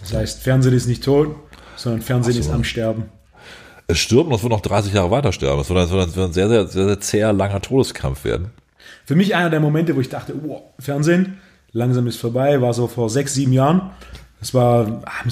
Das heißt, Fernsehen ist nicht tot, sondern Fernsehen so. ist am Sterben. Es stirbt und es wird noch 30 Jahre weiter sterben. Es wird, es wird, es wird ein sehr, sehr, sehr, sehr zäher, langer Todeskampf werden. Für mich einer der Momente, wo ich dachte, wow, Fernsehen, langsam ist vorbei, war so vor sechs, sieben Jahren. Das war, ah,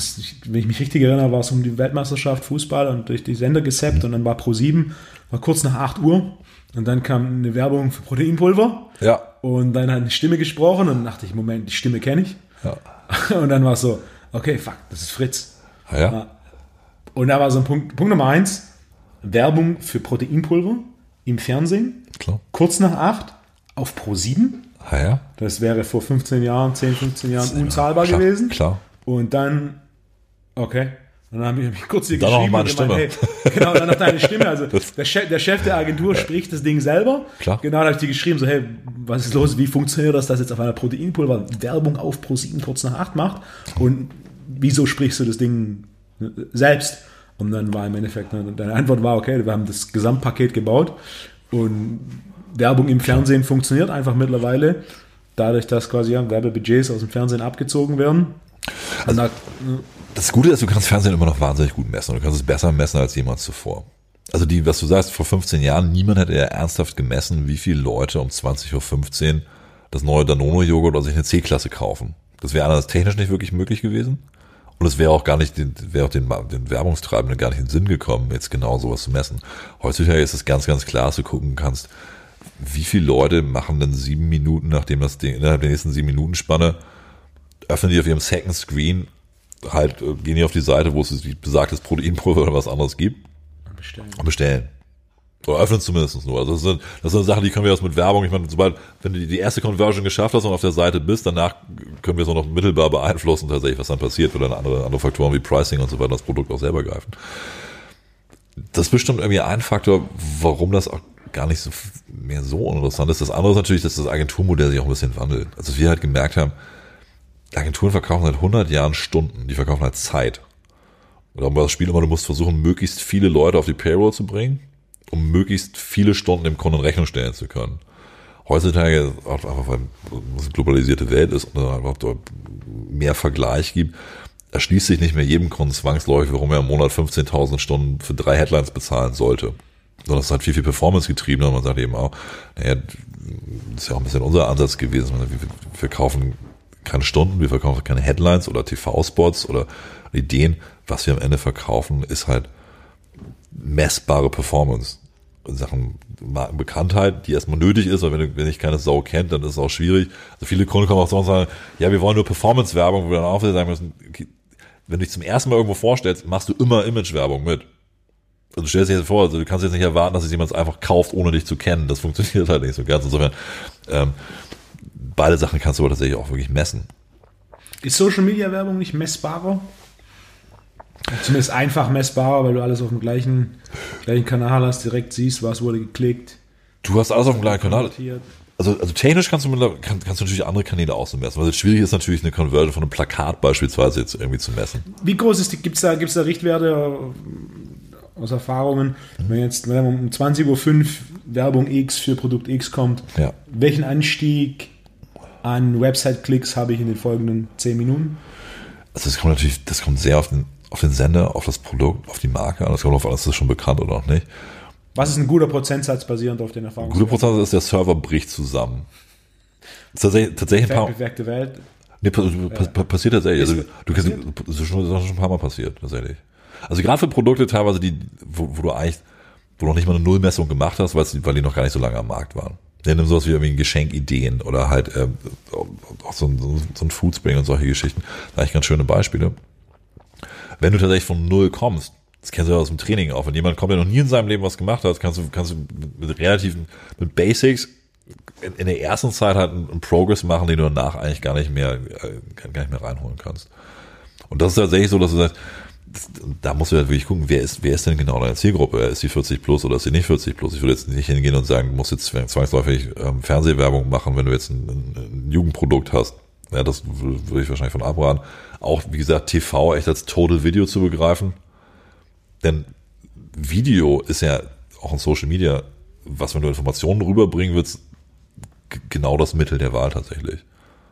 wenn ich mich richtig erinnere, war es um die Weltmeisterschaft Fußball und durch die Sender gesappt und dann war Pro 7, war kurz nach 8 Uhr und dann kam eine Werbung für Proteinpulver Ja. Und dann hat eine Stimme gesprochen und dann dachte ich, Moment, die Stimme kenne ich. Ja. [laughs] Und dann war es so, okay, fuck, das ist Fritz. Ja. Und da war so ein Punkt, Punkt Nummer eins, Werbung für Proteinpulver im Fernsehen, Klar. kurz nach 8 auf Pro 7. Ah, ja. Das wäre vor 15 Jahren, 10, 15 Jahren unzahlbar Klar, gewesen. Klar. Und dann, okay. Dann habe ich mich kurz hier Dann geschrieben meine und gemeint, hey, genau, dann noch deine Stimme. Also der Chef, der Chef der Agentur spricht das Ding selber. Klar. Genau, da habe ich dir geschrieben, so, hey, was ist los? Wie funktioniert das, dass jetzt auf einer Proteinpulver Werbung auf Pro 7 kurz nach 8 macht? Und wieso sprichst du das Ding selbst? Und dann war im Endeffekt, ne, deine Antwort war, okay, wir haben das Gesamtpaket gebaut und Werbung im Fernsehen funktioniert einfach mittlerweile, dadurch, dass quasi ja, Werbebudgets aus dem Fernsehen abgezogen werden. Und da, Das Gute ist, du kannst Fernsehen immer noch wahnsinnig gut messen. Du kannst es besser messen als jemals zuvor. Also die, was du sagst, vor 15 Jahren, niemand hätte ja ernsthaft gemessen, wie viele Leute um 20.15 Uhr das neue Danone-Joghurt oder sich eine C-Klasse kaufen. Das wäre anders technisch nicht wirklich möglich gewesen. Und es wäre auch gar nicht, wäre auch den, den Werbungstreibenden gar nicht in den Sinn gekommen, jetzt genau sowas zu messen. Heutzutage ist es ganz, ganz klar, dass du gucken kannst, wie viele Leute machen denn sieben Minuten, nachdem das Ding, innerhalb der nächsten sieben Minuten Spanne, öffnen die auf ihrem Second Screen, halt, äh, gehen die auf die Seite, wo es besagtes Proteinpulver oder was anderes gibt bestellen. und bestellen. Oder öffnen zumindest nur. Also das sind, das sind Sachen, die können wir erst mit Werbung, ich meine, sobald, wenn du die erste Conversion geschafft hast und auf der Seite bist, danach können wir es auch noch mittelbar beeinflussen, tatsächlich, was dann passiert, oder andere, andere Faktoren wie Pricing und so weiter, das Produkt auch selber greifen. Das ist bestimmt irgendwie ein Faktor, warum das auch gar nicht so mehr so uninteressant ist. Das andere ist natürlich, dass das Agenturmodell sich auch ein bisschen wandelt. Also wir halt gemerkt haben, Agenturen verkaufen seit 100 Jahren Stunden, die verkaufen halt Zeit. Und darum war das Spiel immer, du musst versuchen, möglichst viele Leute auf die Payroll zu bringen, um möglichst viele Stunden dem Kunden Rechnung stellen zu können. Heutzutage, auch einfach weil es eine globalisierte Welt ist und einfach dort mehr Vergleich gibt, erschließt sich nicht mehr jedem Kunden zwangsläufig, warum er im Monat 15.000 Stunden für drei Headlines bezahlen sollte. Sondern es halt viel, viel Performance getrieben und man sagt eben auch, naja, das ist ja auch ein bisschen unser Ansatz gewesen. Wir verkaufen keine Stunden, wir verkaufen keine Headlines oder TV-Spots oder Ideen. Was wir am Ende verkaufen, ist halt messbare Performance. In Sachen Markenbekanntheit, die erstmal nötig ist, weil wenn, wenn ich keine Sau kennt, dann ist es auch schwierig. Also viele Kunden kommen auch so und sagen, ja, wir wollen nur Performance-Werbung, wo wir dann auch sagen müssen, wenn du dich zum ersten Mal irgendwo vorstellst, machst du immer Image-Werbung mit. Also du stellst dir jetzt vor, also du kannst jetzt nicht erwarten, dass es jemand einfach kauft, ohne dich zu kennen. Das funktioniert halt nicht so ganz. Insofern, ähm, beide Sachen kannst du aber tatsächlich auch wirklich messen. Ist Social Media Werbung nicht messbarer Zumindest einfach messbarer, weil du alles auf dem gleichen, gleichen Kanal hast, direkt siehst, was wurde geklickt. Du hast alles auf dem gleichen Kanal. Also, also technisch kannst du, kann, kannst du natürlich andere Kanäle auch so messen. Es schwierig ist natürlich eine Conversion von einem Plakat beispielsweise jetzt irgendwie zu messen. Wie groß ist die, gibt's da, gibt's da Richtwerte aus Erfahrungen? Wenn jetzt wenn um 20.05 Uhr Werbung X für Produkt X kommt, Ja. welchen Anstieg an Website-Klicks habe ich in den folgenden 10 Minuten? Also das kommt natürlich, das kommt sehr auf den, auf den Sender, auf das Produkt, auf die Marke an. Das kommt auf an, ist das schon bekannt oder noch nicht. Was ist ein guter Prozentsatz basierend auf den Erfahrungen? Gute Prozent ist, der Server bricht zusammen. Tatsächlich, tatsächlich ein paar, Welt. Nee, pa pa pa passiert tatsächlich. Also, du kannst, das ist schon, ein paar Mal passiert, tatsächlich. Also gerade für Produkte teilweise, die, wo, wo du eigentlich, wo du noch nicht mal eine Nullmessung gemacht hast, weil die noch gar nicht so lange am Markt waren. Ja, nimm sowas wie irgendwie Geschenkideen oder halt ähm, auch so ein, so ein Foodspring und solche Geschichten. Das sind eigentlich ganz schöne Beispiele. Wenn du tatsächlich von Null kommst, das kennst du ja aus dem Training auch, wenn jemand kommt, der noch nie in seinem Leben was gemacht hat, kannst du, kannst du mit, relativen, mit Basics in, in der ersten Zeit halt einen, Progress machen, den du danach eigentlich gar nicht mehr, äh, gar nicht mehr reinholen kannst. Und das ist tatsächlich so, dass du sagst, da du halt wirklich gucken, wer ist, wer ist denn genau deine Zielgruppe? Ist die 40 plus oder ist die nicht 40 plus? Ich würde jetzt nicht hingehen und sagen, du musst jetzt zwangsläufig ähm, Fernsehwerbung machen, wenn du jetzt ein, ein, Jugendprodukt hast. Ja, das würde ich wahrscheinlich von abraten. Auch, wie gesagt, TV echt als Total Video zu begreifen. Denn Video ist ja auch in Social Media, was, wenn du Informationen rüberbringen willst, genau das Mittel der Wahl tatsächlich.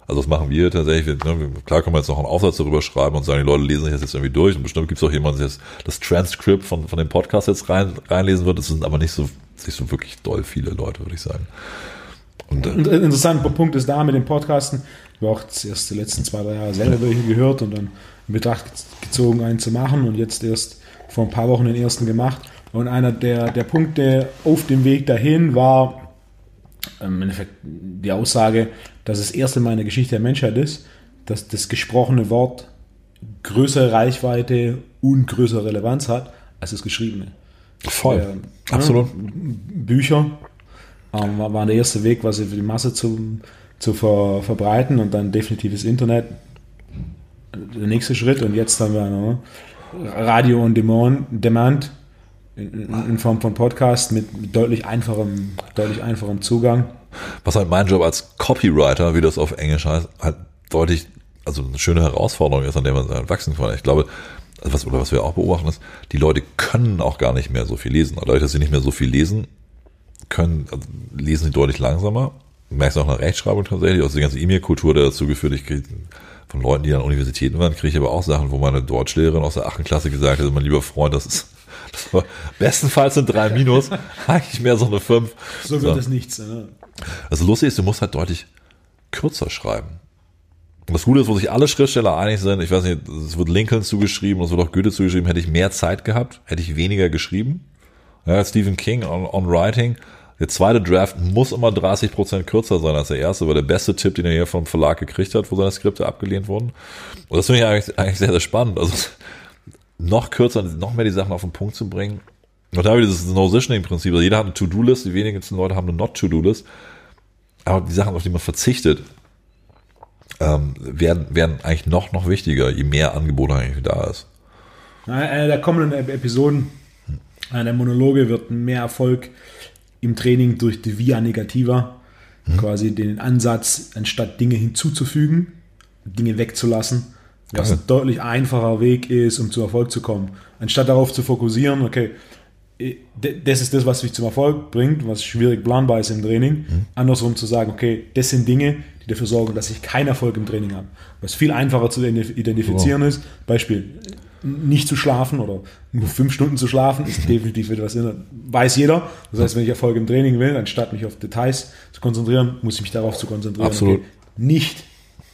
Also das machen wir tatsächlich. Ne, klar können wir jetzt noch einen Aufsatz darüber schreiben und sagen, die Leute lesen sich das jetzt irgendwie durch. Und bestimmt gibt es auch jemanden, der das Transkript von, von dem Podcast jetzt rein, reinlesen wird. Das sind aber nicht so, nicht so wirklich doll viele Leute, würde ich sagen. Und, äh, ein interessanter Punkt ist da mit dem Podcasten. Ich habe auch erst die letzten zwei, drei Jahre selber welche gehört und dann in Betracht gezogen, einen zu machen und jetzt erst vor ein paar Wochen den ersten gemacht. Und einer der, der Punkte auf dem Weg dahin war im Endeffekt die Aussage, dass es erst einmal in der Geschichte der Menschheit ist, dass das gesprochene Wort größere Reichweite und größere Relevanz hat als das geschriebene. voll. Ja, Absolut. Bücher ähm, war, war der erste Weg, quasi für die Masse zu, zu ver, verbreiten und dann definitives Internet der nächste Schritt und jetzt haben wir ne, Radio on Demand, Demand in, in Form von Podcast mit, deutlich einfachem, deutlich einfachem Zugang. Was halt mein Job als Copywriter, wie das auf Englisch heißt, halt deutlich, also eine schöne Herausforderung ist, an der man halt wachsen kann. Ich glaube, also was, oder was wir auch beobachten ist, die Leute können auch gar nicht mehr so viel lesen. Dadurch, dass sie nicht mehr so viel lesen, können, also lesen sie deutlich langsamer. Du merkst auch eine Rechtschreibung tatsächlich, aus der ganzen E-Mail-Kultur, der dazu geführt, ich kriege von Leuten, die an Universitäten waren, kriege ich aber auch Sachen, wo meine Deutschlehrerin aus der achten Klasse gesagt hat, mein lieber Freund, das ist, [laughs] das war, bestenfalls sind drei Minus, [laughs] eigentlich mehr so eine fünf. So wird es nichts. Ne? Also lustig ist, du musst halt deutlich kürzer schreiben. Und das Gute ist, wo sich alle Schriftsteller einig sind, ich weiß nicht, es wird Lincoln zugeschrieben, es wird auch Goethe zugeschrieben, hätte ich mehr Zeit gehabt, hätte ich weniger geschrieben. Ja, Stephen King on, on Writing. Der zweite Draft muss immer 30% kürzer sein als der erste, weil der beste Tipp, den er hier vom Verlag gekriegt hat, wo seine Skripte abgelehnt wurden. Und das finde ich eigentlich, eigentlich sehr, sehr spannend. Also noch kürzer, noch mehr die Sachen auf den Punkt zu bringen. Und da wieder dieses No-Positioning-Prinzip. Also jeder hat eine To-Do-List, die wenigsten Leute haben eine Not-To-Do-List. Aber die Sachen, auf die man verzichtet, ähm, werden, werden eigentlich noch, noch wichtiger, je mehr Angebot eigentlich da ist. Einer der kommenden Episoden, einer der Monologe wird mehr Erfolg im Training durch die Via Negativa, quasi den Ansatz, anstatt Dinge hinzuzufügen, Dinge wegzulassen, was ein deutlich einfacher Weg ist, um zum Erfolg zu kommen. Anstatt darauf zu fokussieren, okay, d- das ist das, was mich zum Erfolg bringt, was schwierig planbar ist im Training. Andersrum zu sagen, okay, das sind Dinge, die dafür sorgen, dass ich keinen Erfolg im Training habe. Was viel einfacher zu identif- identifizieren ist, Beispiel, nicht zu schlafen oder nur fünf Stunden zu schlafen, ist definitiv etwas, weiß jeder. Das heißt, wenn ich Erfolg im Training will, anstatt mich auf Details zu konzentrieren, muss ich mich darauf zu konzentrieren, Absolut. Okay, nicht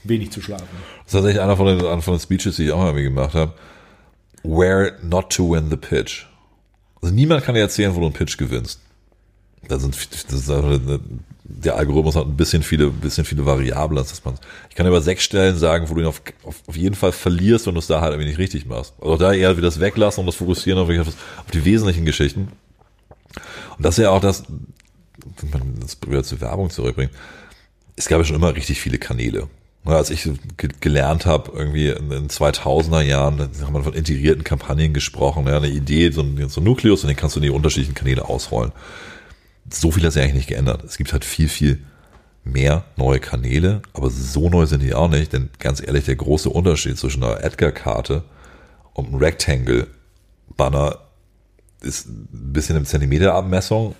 wenig zu schlafen. Das ist tatsächlich einer von den, einer von den Speeches, die ich auch mal gemacht habe. Where not to win the pitch. Also niemand kann dir erzählen, wo du einen Pitch gewinnst. Da sind, das ist eine, der Algorithmus hat ein bisschen viele, bisschen viele Variablen, dass man, ich kann über sechs Stellen sagen, wo du ihn auf, auf, auf jeden Fall verlierst, wenn du es da halt irgendwie nicht richtig machst. Also da eher wieder das Weglassen und das Fokussieren auf, auf, auf die wesentlichen Geschichten. Und das ist ja auch das, wenn man das wieder zur Werbung zurückbringt. Es gab ja schon immer richtig viele Kanäle. als ich gelernt habe, irgendwie in den 2000er Jahren, da haben wir von integrierten Kampagnen gesprochen, ja, eine Idee, so ein, so ein Nukleus und den kannst du in die unterschiedlichen Kanäle ausrollen. So viel hat sich eigentlich nicht geändert. Es gibt halt viel, viel mehr neue Kanäle, aber so neu sind die auch nicht, denn ganz ehrlich, der große Unterschied zwischen einer Edgar-Karte und einem Rectangle-Banner ist ein bisschen im Zentimeterabmessung.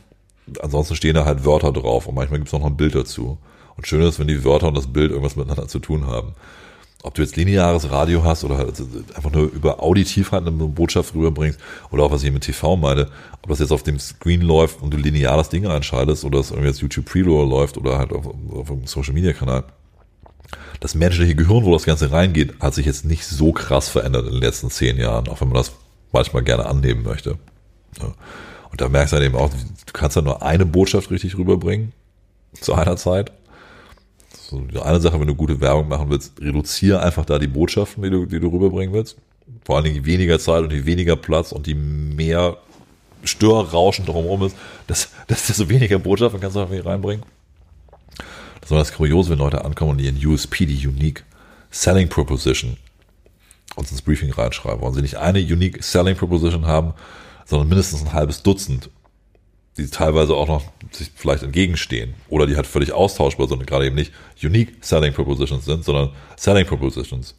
Ansonsten stehen da halt Wörter drauf und manchmal gibt es noch ein Bild dazu. Und schön ist, wenn die Wörter und das Bild irgendwas miteinander zu tun haben. Ob du jetzt lineares Radio hast oder halt einfach nur über auditiv halt eine Botschaft rüberbringst oder auch was ich mit TV meine, ob das jetzt auf dem Screen läuft und du lineares Ding einschaltest oder es irgendwie jetzt YouTube Preloader läuft oder halt auf, auf einem Social Media Kanal. Das menschliche Gehirn, wo das Ganze reingeht, hat sich jetzt nicht so krass verändert in den letzten zehn Jahren, auch wenn man das manchmal gerne annehmen möchte. Und da merkst du halt eben auch, du kannst ja nur eine Botschaft richtig rüberbringen zu einer Zeit so eine Sache, wenn du gute Werbung machen willst, reduziere einfach da die Botschaften, die du, die du rüberbringen willst. Vor allen Dingen die weniger Zeit und die weniger Platz und die mehr Störrauschen drumherum ist, dass, dass [laughs] desto weniger Botschaften kannst du einfach reinbringen. Das war das Kuriose, wenn Leute ankommen und ihren USP, die Unique Selling Proposition, uns ins Briefing reinschreiben. Wollen sie nicht eine Unique Selling Proposition haben, sondern mindestens ein halbes Dutzend die teilweise auch noch sich vielleicht entgegenstehen oder die halt völlig austauschbar sind und gerade eben nicht unique Selling Propositions sind, sondern Selling Propositions.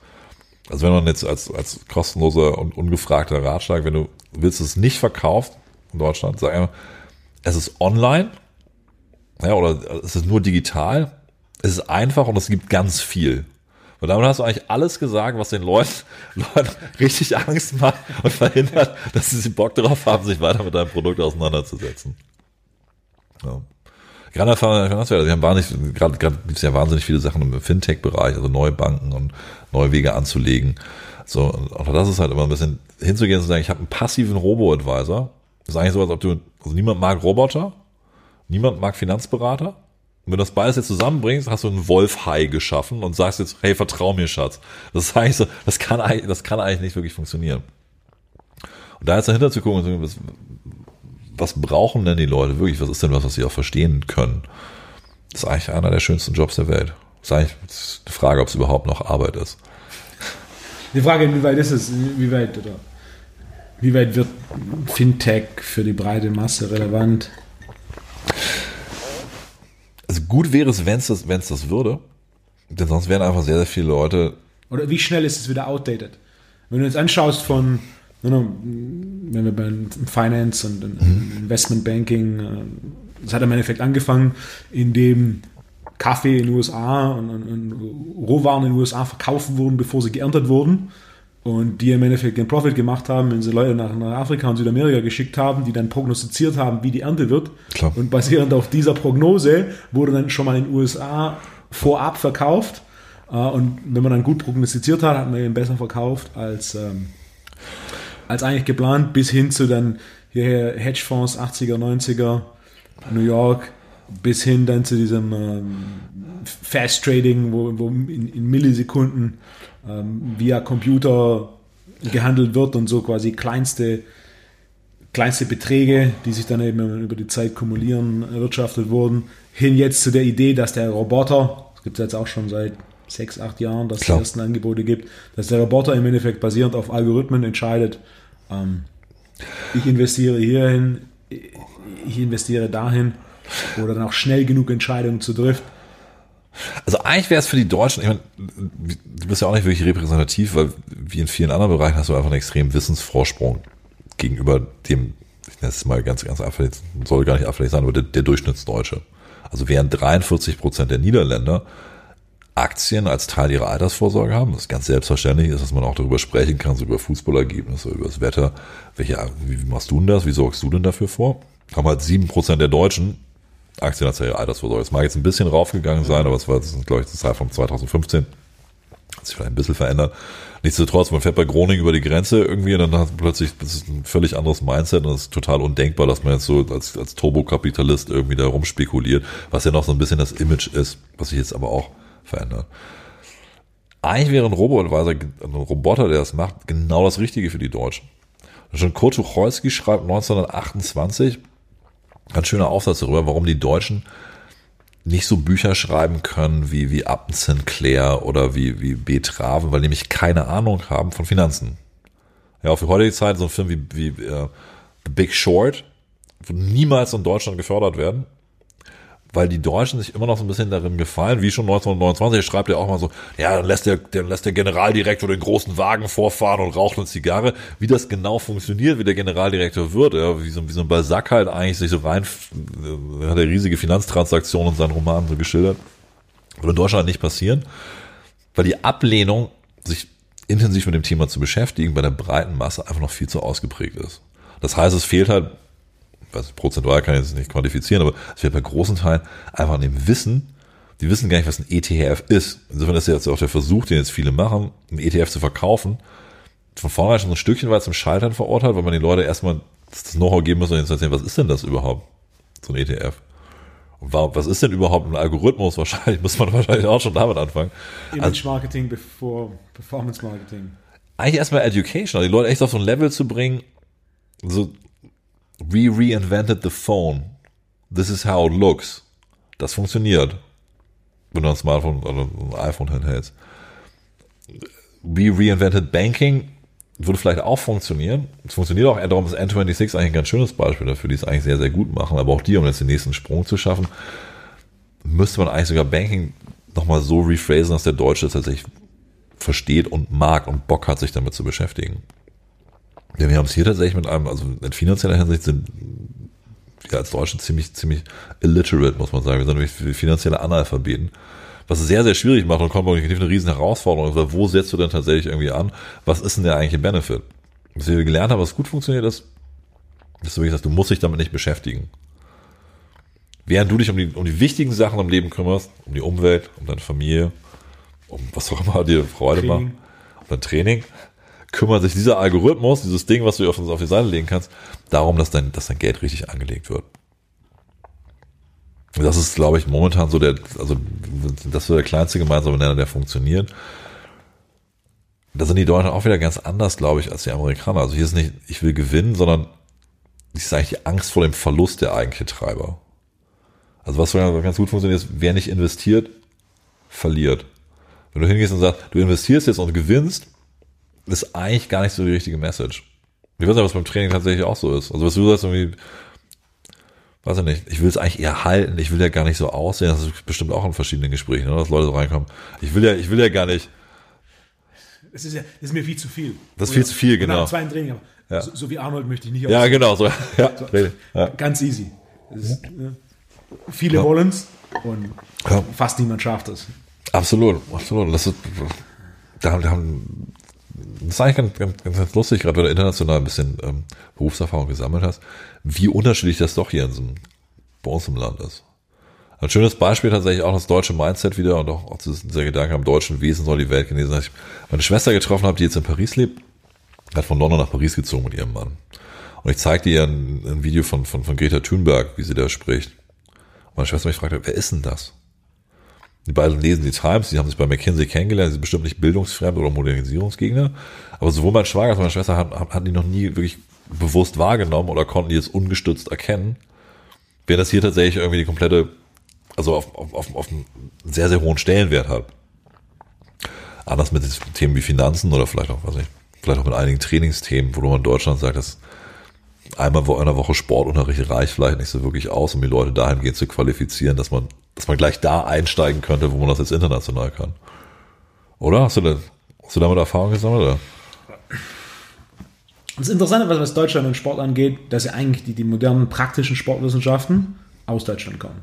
Also wenn man jetzt als, als kostenloser und ungefragter Ratschlag, wenn du willst es nicht verkauft in Deutschland, sag einfach, es ist online, ja, oder es ist nur digital, es ist einfach und es gibt ganz viel. Und damit hast du eigentlich alles gesagt, was den Leuten, [laughs] Leuten richtig Angst macht und verhindert, dass sie Bock darauf haben, sich weiter mit deinem Produkt auseinanderzusetzen. Ja. Gerade Finanzwerte, wir haben wahnsinnig, gerade, gerade gibt es ja wahnsinnig viele Sachen im Fintech-Bereich, also neue Banken und neue Wege anzulegen. So, und auch das ist halt immer ein bisschen hinzugehen und zu sagen, ich habe einen passiven Robo-Advisor. Das ist eigentlich so, als ob du, also niemand mag Roboter, niemand mag Finanzberater. Und wenn du das beides jetzt zusammenbringst, hast du einen Wolf-Hai geschaffen und sagst jetzt, hey, vertrau mir, Schatz. Das ist das kann eigentlich, das kann eigentlich nicht wirklich funktionieren. Und da jetzt dahinter zu gucken, was brauchen denn die Leute wirklich? Was ist denn was, was sie auch verstehen können? Das ist eigentlich einer der schönsten Jobs der Welt. Das ist eigentlich eine Frage, ob es überhaupt noch Arbeit ist. Die Frage, inwieweit ist es, wie weit oder wie weit wird Fintech für die breite Masse relevant? Also gut wäre es, wenn es das, wenn's das würde. Denn sonst wären einfach sehr, sehr viele Leute. Oder wie schnell ist es wieder outdated? Wenn du jetzt anschaust von wenn wir beim Finance und mhm. Investment Banking, äh, das hat im Endeffekt angefangen, indem Kaffee in den USA und, und, und, Rohwaren in den USA verkauft wurden, bevor sie geerntet wurden. Und die im Endeffekt den Profit gemacht haben, wenn sie Leute nach, nach Afrika und Südamerika geschickt haben, die dann prognostiziert haben, wie die Ernte wird. Klar. Und basierend auf dieser Prognose wurde dann schon mal in den USA vorab verkauft. Äh, und wenn man dann gut prognostiziert hat, hat man eben besser verkauft als ähm, als eigentlich geplant, bis hin zu dann hierher Hedgefonds 80er, 90er, New York, bis hin dann zu diesem ähm, Fast Trading, wo, wo in, in Millisekunden ähm, via Computer gehandelt wird und so quasi kleinste, kleinste Beträge, die sich dann eben über die Zeit kumulieren, erwirtschaftet wurden, hin jetzt zu der Idee, dass der Roboter, das gibt es jetzt auch schon seit sechs, acht Jahren, dass Klar. es ersten Angebote gibt, dass der Roboter im Endeffekt basierend auf Algorithmen entscheidet, ähm, ich investiere hierhin, ich investiere dahin oder dann auch schnell genug Entscheidungen zu treffen. Also eigentlich wäre es für die Deutschen, ich meine, du bist ja auch nicht wirklich repräsentativ, weil wie in vielen anderen Bereichen hast du einfach einen extremen Wissensvorsprung gegenüber dem, ich nenne es mal ganz, ganz einfach, soll gar nicht abfällig sein, aber der, der Durchschnittsdeutsche. Also während 43 Prozent der Niederländer Aktien als Teil ihrer Altersvorsorge haben. Ist ganz selbstverständlich ist, dass man auch darüber sprechen kann, so über Fußballergebnisse, über das Wetter. Welche, wie machst du denn das? Wie sorgst du denn dafür vor? Haben halt sieben Prozent der Deutschen Aktien als ihre Altersvorsorge. Das mag jetzt ein bisschen raufgegangen sein, aber es war, das ist, glaube ich, die Zahl von 2015. Hat sich vielleicht ein bisschen verändert. Nichtsdestotrotz, man fährt bei Groningen über die Grenze irgendwie und dann hat plötzlich, das ist ein völlig anderes Mindset und es ist total undenkbar, dass man jetzt so als, als Turbokapitalist irgendwie da rumspekuliert, was ja noch so ein bisschen das Image ist, was sich jetzt aber auch verändern. Eigentlich wäre ein Robo-Advisor, ein Roboter, der das macht, genau das Richtige für die Deutschen. Schon Kurt Tucholsky schreibt 1928, ganz schöner Aufsatz darüber, warum die Deutschen nicht so Bücher schreiben können wie, wie Upton Sinclair oder wie, wie B. Traven, weil nämlich keine Ahnung haben von Finanzen. Ja, auch für heutige Zeit so ein Film wie, wie uh, The Big Short wird niemals in Deutschland gefördert werden weil die Deutschen sich immer noch so ein bisschen darin gefallen, wie schon 1929 schreibt er auch mal so, ja, dann lässt der, dann lässt der Generaldirektor den großen Wagen vorfahren und raucht eine Zigarre. Wie das genau funktioniert, wie der Generaldirektor wird, ja, wie so, wie so ein Balzac halt eigentlich sich so rein, äh, hat er riesige Finanztransaktionen in seinen Romanen so geschildert. Würde in Deutschland nicht passieren, weil die Ablehnung, sich intensiv mit dem Thema zu beschäftigen, bei der breiten Masse einfach noch viel zu ausgeprägt ist. Das heißt, es fehlt halt was prozentual kann ich jetzt nicht quantifizieren, aber es wird bei großen Teilen einfach an dem Wissen, die wissen gar nicht, was ein ETF ist. Insofern ist ja jetzt auch der Versuch, den jetzt viele machen, ein ETF zu verkaufen, von vornherein schon ein Stückchen weit zum Scheitern verurteilt, weil man den Leuten erstmal das Know-how geben muss und ihnen zu erzählen, was ist denn das überhaupt, so ein ETF? Und was ist denn überhaupt ein Algorithmus? Wahrscheinlich muss man [laughs] wahrscheinlich auch schon damit anfangen. Image also Marketing bevor Performance Marketing. Eigentlich erstmal Education, also die Leute echt auf so ein Level zu bringen, so We reinvented the phone. This is how it looks. Das funktioniert. Wenn du ein Smartphone oder ein iPhone hinhältst. We reinvented banking würde vielleicht auch funktionieren. Es funktioniert auch, darum ist N26 eigentlich ein ganz schönes Beispiel dafür, die es eigentlich sehr, sehr gut machen. Aber auch die, um jetzt den nächsten Sprung zu schaffen, müsste man eigentlich sogar Banking nochmal so rephrasen, dass der Deutsche es tatsächlich versteht und mag und Bock hat, sich damit zu beschäftigen. Ja, wir haben es hier tatsächlich mit einem, also in finanzieller Hinsicht sind wir als Deutsche ziemlich, ziemlich illiterate, muss man sagen. Wir sind nämlich finanzielle Analphabeten. Was es sehr, sehr schwierig macht und kommunikativ eine riesen Herausforderung ist. Wo setzt du denn tatsächlich irgendwie an? Was ist denn der eigentliche Benefit? Was wir gelernt haben, was gut funktioniert, ist, dass du wirklich sagst, du musst dich damit nicht beschäftigen. Während du dich um die, um die wichtigen Sachen im Leben kümmerst, um die Umwelt, um deine Familie, um was auch immer dir Freude Training. macht, um dein Training, kümmert sich dieser Algorithmus, dieses Ding, was du auf, auf die Seite legen kannst, darum, dass dein, dass dein Geld richtig angelegt wird. Das ist, glaube ich, momentan so der, also das ist der kleinste gemeinsame Nenner, der funktioniert. Da sind die Deutschen auch wieder ganz anders, glaube ich, als die Amerikaner. Also hier ist nicht, ich will gewinnen, sondern das ist eigentlich die Angst vor dem Verlust der eigentliche Treiber. Also was ganz gut funktioniert ist, wer nicht investiert, verliert. Wenn du hingehst und sagst, du investierst jetzt und gewinnst, ist eigentlich gar nicht so die richtige Message. Ich weiß nicht, was beim Training tatsächlich auch so ist. Also was du sagst, irgendwie, weiß ich nicht, ich will es eigentlich eher halten, ich will ja gar nicht so aussehen, das ist bestimmt auch in verschiedenen Gesprächen, oder? dass Leute so reinkommen. Ich will ja, ich will ja gar nicht. Das ist ja, das ist mir viel zu viel. Das ist viel zu viel, genau. Zwei Training, ja. so, so, wie Arnold möchte ich nicht aussehen. Ja, genau, so. Ja, so, [laughs] ja. Ganz easy. Ist, ja. Viele ja. wollen es und fast niemand schafft es. Absolut, absolut. Das ist, da haben das ist eigentlich ganz, ganz, ganz lustig, gerade wenn du international ein bisschen ähm, Berufserfahrung gesammelt hast, wie unterschiedlich das doch hier in so, bei uns im Land ist. Ein schönes Beispiel tatsächlich auch das deutsche Mindset wieder und auch, auch dieser Gedanke am deutschen Wesen soll die Welt genesen. Als ich meine Schwester getroffen habe, die jetzt in Paris lebt, hat von London nach Paris gezogen mit ihrem Mann. Und ich zeigte ihr ein, ein Video von, von, von Greta Thunberg, wie sie da spricht. Meine Schwester mich fragte, wer ist denn das? Die beiden lesen die Times, die haben sich bei McKinsey kennengelernt, die sind bestimmt nicht bildungsfremd oder Modernisierungsgegner. Aber sowohl mein Schwager als auch meine Schwester hatten, hatten die noch nie wirklich bewusst wahrgenommen oder konnten die jetzt ungestützt erkennen. Während das hier tatsächlich irgendwie die komplette, also auf, auf, auf, auf einen sehr, sehr hohen Stellenwert hat. Anders mit Themen wie Finanzen oder vielleicht auch, weiß ich, vielleicht auch mit einigen Trainingsthemen, wo man in Deutschland sagt, dass einmal in der Woche Sportunterricht reicht vielleicht nicht so wirklich aus, um die Leute dahingehend zu qualifizieren, dass man dass man gleich da einsteigen könnte, wo man das jetzt international kann. Oder? Hast du, denn, hast du damit Erfahrung gesammelt? Oder? Das Interessante, was Deutschland und Sport angeht, dass ja eigentlich die, die modernen praktischen Sportwissenschaften aus Deutschland kommen.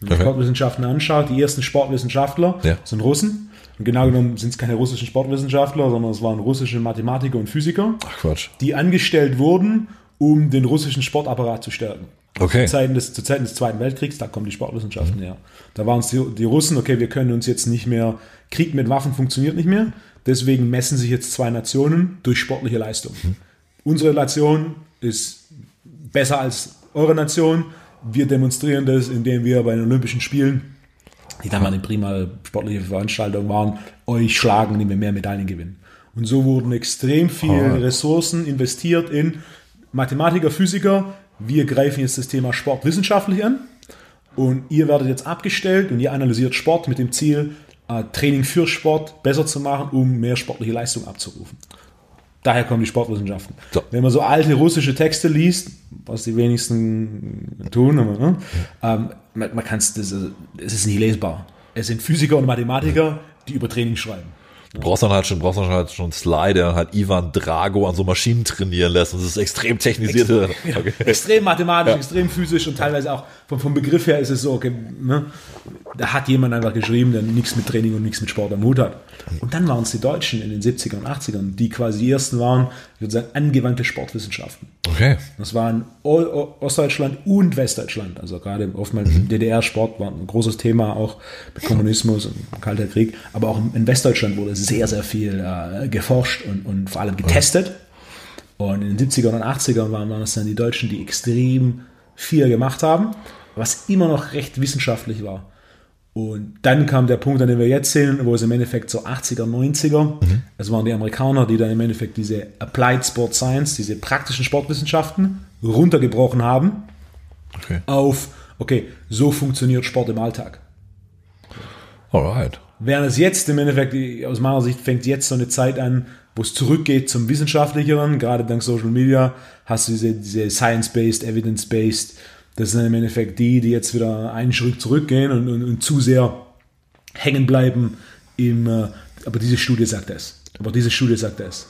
Wenn man okay. Sportwissenschaften anschaut, die ersten Sportwissenschaftler ja. sind Russen. Und genau genommen sind es keine russischen Sportwissenschaftler, sondern es waren russische Mathematiker und Physiker, Ach die angestellt wurden, um den russischen Sportapparat zu stärken. Okay. Zu Zeiten des, zu Zeiten des Zweiten Weltkriegs, da kommen die Sportwissenschaften mhm. her. Da waren es die, die Russen, okay, wir können uns jetzt nicht mehr, Krieg mit Waffen funktioniert nicht mehr, deswegen messen sich jetzt zwei Nationen durch sportliche Leistung. Mhm. Unsere Nation ist besser als eure Nation. Wir demonstrieren das, indem wir bei den Olympischen Spielen, die dann mal eine prima sportliche Veranstaltung waren, euch schlagen, indem wir mehr Medaillen gewinnen. Und so wurden extrem viele Ressourcen investiert in Mathematiker, Physiker, wir greifen jetzt das Thema Sport wissenschaftlich an. und ihr werdet jetzt abgestellt und ihr analysiert Sport mit dem Ziel, äh, Training für Sport besser zu machen, um mehr sportliche Leistung abzurufen. Daher kommen die Sportwissenschaften. So. Wenn man so alte russische Texte liest, was die wenigsten tun, aber, ne, ähm, man, man kann es, es ist nicht lesbar. Es sind Physiker und Mathematiker, die über Training schreiben. Du brauchst dann halt schon, brauchst dann halt schon Sly, der halt Ivan Drago an so Maschinen trainieren lässt. Und das ist extrem technisierte. [laughs] Ja, Okay. Extrem mathematisch, extrem physisch und teilweise auch vom, vom Begriff her ist es so, okay, ne, da hat jemand einfach geschrieben, der nichts mit Training und nichts mit Sport am Hut hat. Und dann waren es die Deutschen in den 70er und 80ern, die quasi die ersten waren, ich würde sagen, angewandte Sportwissenschaften. Okay. Das waren Ostdeutschland und Westdeutschland. Also gerade oftmals DDR-Sport war ein großes Thema, auch mit Kommunismus und Kalter Krieg. Aber auch in Westdeutschland wurde sehr, sehr viel äh, geforscht und, und vor allem getestet. Und in den 70er und 80ern waren, waren es dann die Deutschen, die extrem viel gemacht haben, was immer noch recht wissenschaftlich war. Und dann kam der Punkt, an dem wir jetzt sind, wo es im Endeffekt so 80er, 90er, es waren die Amerikaner, die dann im Endeffekt diese Applied Sport Science, diese praktischen Sportwissenschaften runtergebrochen haben Okay. auf, okay, so funktioniert Sport im Alltag. Alright. Während es jetzt im Endeffekt, aus meiner Sicht, fängt jetzt so eine Zeit an, wo es zurückgeht zum Wissenschaftlicheren, gerade dank Social Media, hast du diese, diese Science-Based, Evidence-Based, das sind im Endeffekt die, die jetzt wieder einen Schritt zurückgehen und, und, und zu sehr hängen bleiben im, äh, aber diese Studie sagt es. Aber diese Studie sagt es.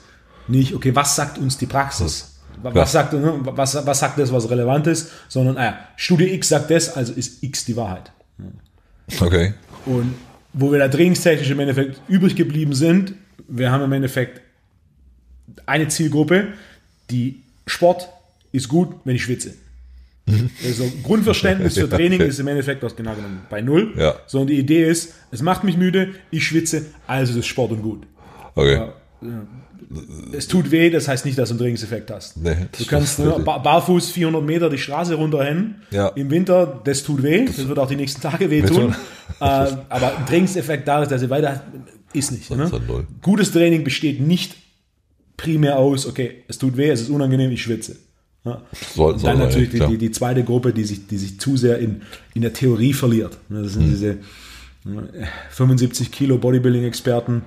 Nicht, okay, was sagt uns die Praxis? Was, Ja. sagt, ne, was, was sagt das, was relevant ist? Sondern, ah ja, Studie X sagt das, also ist X die Wahrheit. Okay. Und wo wir da trainingstechnisch im Endeffekt übrig geblieben sind, wir haben im Endeffekt eine Zielgruppe, die Sport ist gut, wenn ich schwitze. [laughs] Also Grundverständnis für Training ist im Endeffekt was genau genommen bei null. Ja. Sondern die Idee ist, es macht mich müde, ich schwitze, also ist Sport und gut. Okay. Es tut weh, das heißt nicht, dass du einen Trainingseffekt hast. Nee, du kannst ist ne, barfuß 400 Meter die Straße runterrennen. Ja. Im Winter, das tut weh. Das wird auch die nächsten Tage wehtun. Wehtun. [laughs] äh, aber ein Trainingseffekt da, dass er weiter ist nicht. Ne? ist halt. Gutes Training besteht nicht primär aus, okay, es tut weh, es ist unangenehm, ich schwitze. Ja. Soll- Und soll dann natürlich die, die, die zweite Gruppe, die sich, die sich zu sehr in, in der Theorie verliert. Ne, Das sind Hm. diese äh, 75 Kilo Bodybuilding-Experten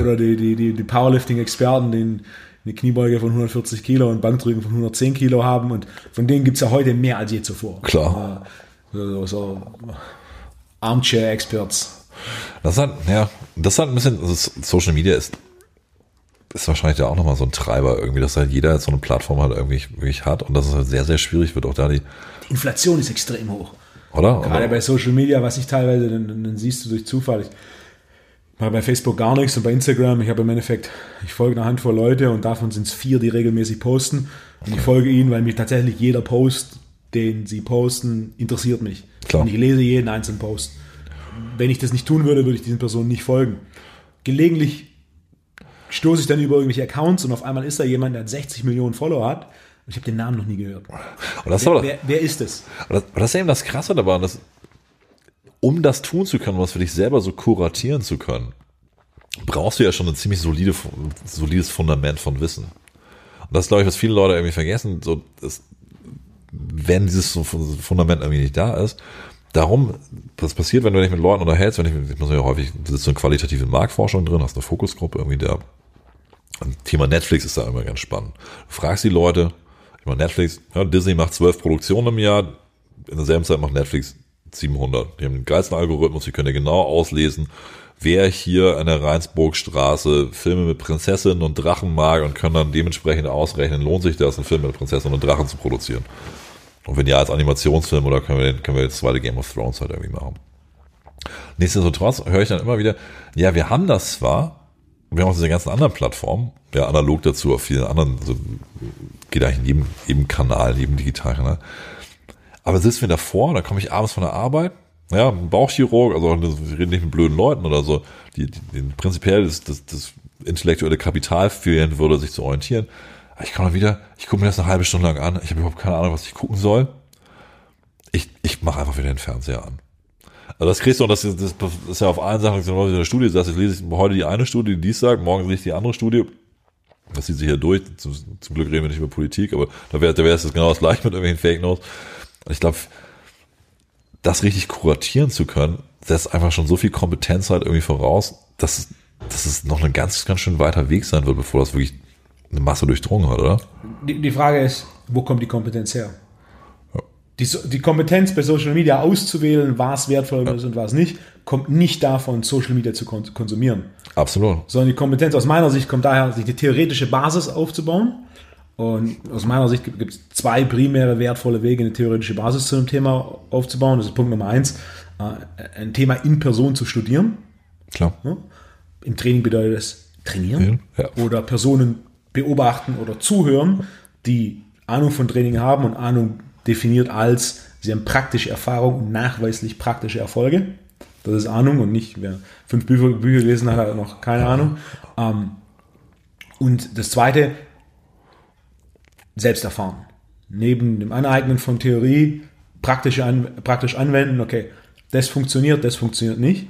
oder die, die, die, die Powerlifting-Experten, die eine Kniebeuge von 140 Kilo und Bankdrücken von 110 Kilo haben. Und von denen gibt es ja heute mehr als je zuvor. Klar. Äh, So, so Armchair-Experts. Das halt, ja, das halt ein bisschen, also Social Media ist, ist wahrscheinlich ja auch nochmal so ein Treiber irgendwie, dass halt jeder so eine Plattform halt irgendwie wirklich hat und dass es halt sehr, sehr schwierig wird, auch da die, Die Inflation ist extrem hoch. oder? Gerade oder bei Social Media, was ich teilweise, dann, dann, dann siehst du durch Zufall. Ich mache bei Facebook gar nichts und bei Instagram, ich habe im Endeffekt, ich folge eine Handvoll Leute und davon sind es vier, die regelmäßig posten. Und ich folge ihnen, weil mich tatsächlich jeder Post, den sie posten, interessiert mich. Klar. Und ich lese jeden einzelnen Post. Wenn ich das nicht tun würde, würde ich diesen Personen nicht folgen. Gelegentlich stoße ich dann über irgendwelche Accounts und auf einmal ist da jemand, der 60 Millionen Follower hat. Und ich habe den Namen noch nie gehört. und das, Wer, aber, wer, wer ist es? das, das ist eben das Krasse dabei, dass, um das tun zu können, was für dich selber so kuratieren zu können, brauchst du ja schon ein ziemlich solide, solides Fundament von Wissen. Und das ist, glaube ich, was viele Leute irgendwie vergessen, so, das, wenn dieses Fundament irgendwie nicht da ist, darum, das passiert, wenn du dich mit Leuten unterhältst, wenn ich, ich muss ja häufig, du sitzt so in qualitative Marktforschung drin, hast eine Fokusgruppe irgendwie da. Und Thema Netflix ist da immer ganz spannend. Du fragst die Leute, ich meine, Netflix, ja, Disney macht zwölf Produktionen im Jahr, in derselben Zeit macht Netflix 700. Die haben den geilsten Algorithmus, die können ja genau auslesen, wer hier an der Rheinsburgstraße Filme mit Prinzessinnen und Drachen mag und können dann dementsprechend ausrechnen, lohnt sich das, einen Film mit Prinzessinnen und Drachen zu produzieren. Und wenn ja, als Animationsfilm oder können wir, den, können wir das zweite Game of Thrones halt irgendwie machen. Nichtsdestotrotz höre ich dann immer wieder, ja, wir haben das zwar, wir haben auch diese ganzen anderen Plattformen, ja, analog dazu auf vielen anderen, so, geht eigentlich in jedem, jedem Kanal, in jedem Digitalkanal. Aber sitzen wir davor, dann komme ich abends von der Arbeit, ja, ein Bauchchirurg, also wir reden nicht mit blöden Leuten oder so, die, die, die prinzipiell das, das, das intellektuelle Kapital fehlen würde, sich zu orientieren. Ich komme wieder, ich gucke mir das eine halbe Stunde lang an, ich habe überhaupt keine Ahnung, was ich gucken soll. Ich, ich mache einfach wieder den Fernseher an. Also das kriegst du, und das, ist- das ist ja auf allen Sachen, wenn du in der Studie sagst, jetzt lese ich heute die eine Studie, die dies sagt, morgen lese ich die andere Studie. Das zieht sich hier durch. Zum, zum Glück reden wir nicht über Politik, aber da wäre da wäre es genau das gleiche mit irgendwelchen Fake News. Ich glaube, das richtig kuratieren zu können, setzt einfach schon so viel Kompetenz halt irgendwie voraus, dass, dass es noch ein ganz, ganz schön weiter Weg sein wird, bevor das wirklich eine Masse durchdrungen hat, oder? Die, die Frage ist, wo kommt die Kompetenz her? Die, die Kompetenz bei Social Media auszuwählen, was wertvoll ja. ist und was nicht, kommt nicht davon, Social Media zu konsumieren. Absolut. Sondern die Kompetenz aus meiner Sicht kommt daher, sich die theoretische Basis aufzubauen. Und aus meiner Sicht gibt es zwei primäre wertvolle Wege, eine theoretische Basis zu einem Thema aufzubauen. Das ist Punkt Nummer eins, äh, ein Thema in Person zu studieren. Klar. Im Training bedeutet es trainieren ja. oder Personen beobachten oder zuhören, die Ahnung von Training haben und Ahnung definiert als, sie haben praktische Erfahrung und nachweislich praktische Erfolge. Das ist Ahnung und nicht, wer fünf Bücher, Bücher gelesen hat, hat noch keine Ahnung. Ähm, und das zweite, selbst erfahren. Neben dem Aneignen von Theorie praktisch, an, praktisch anwenden, okay, das funktioniert, das funktioniert nicht.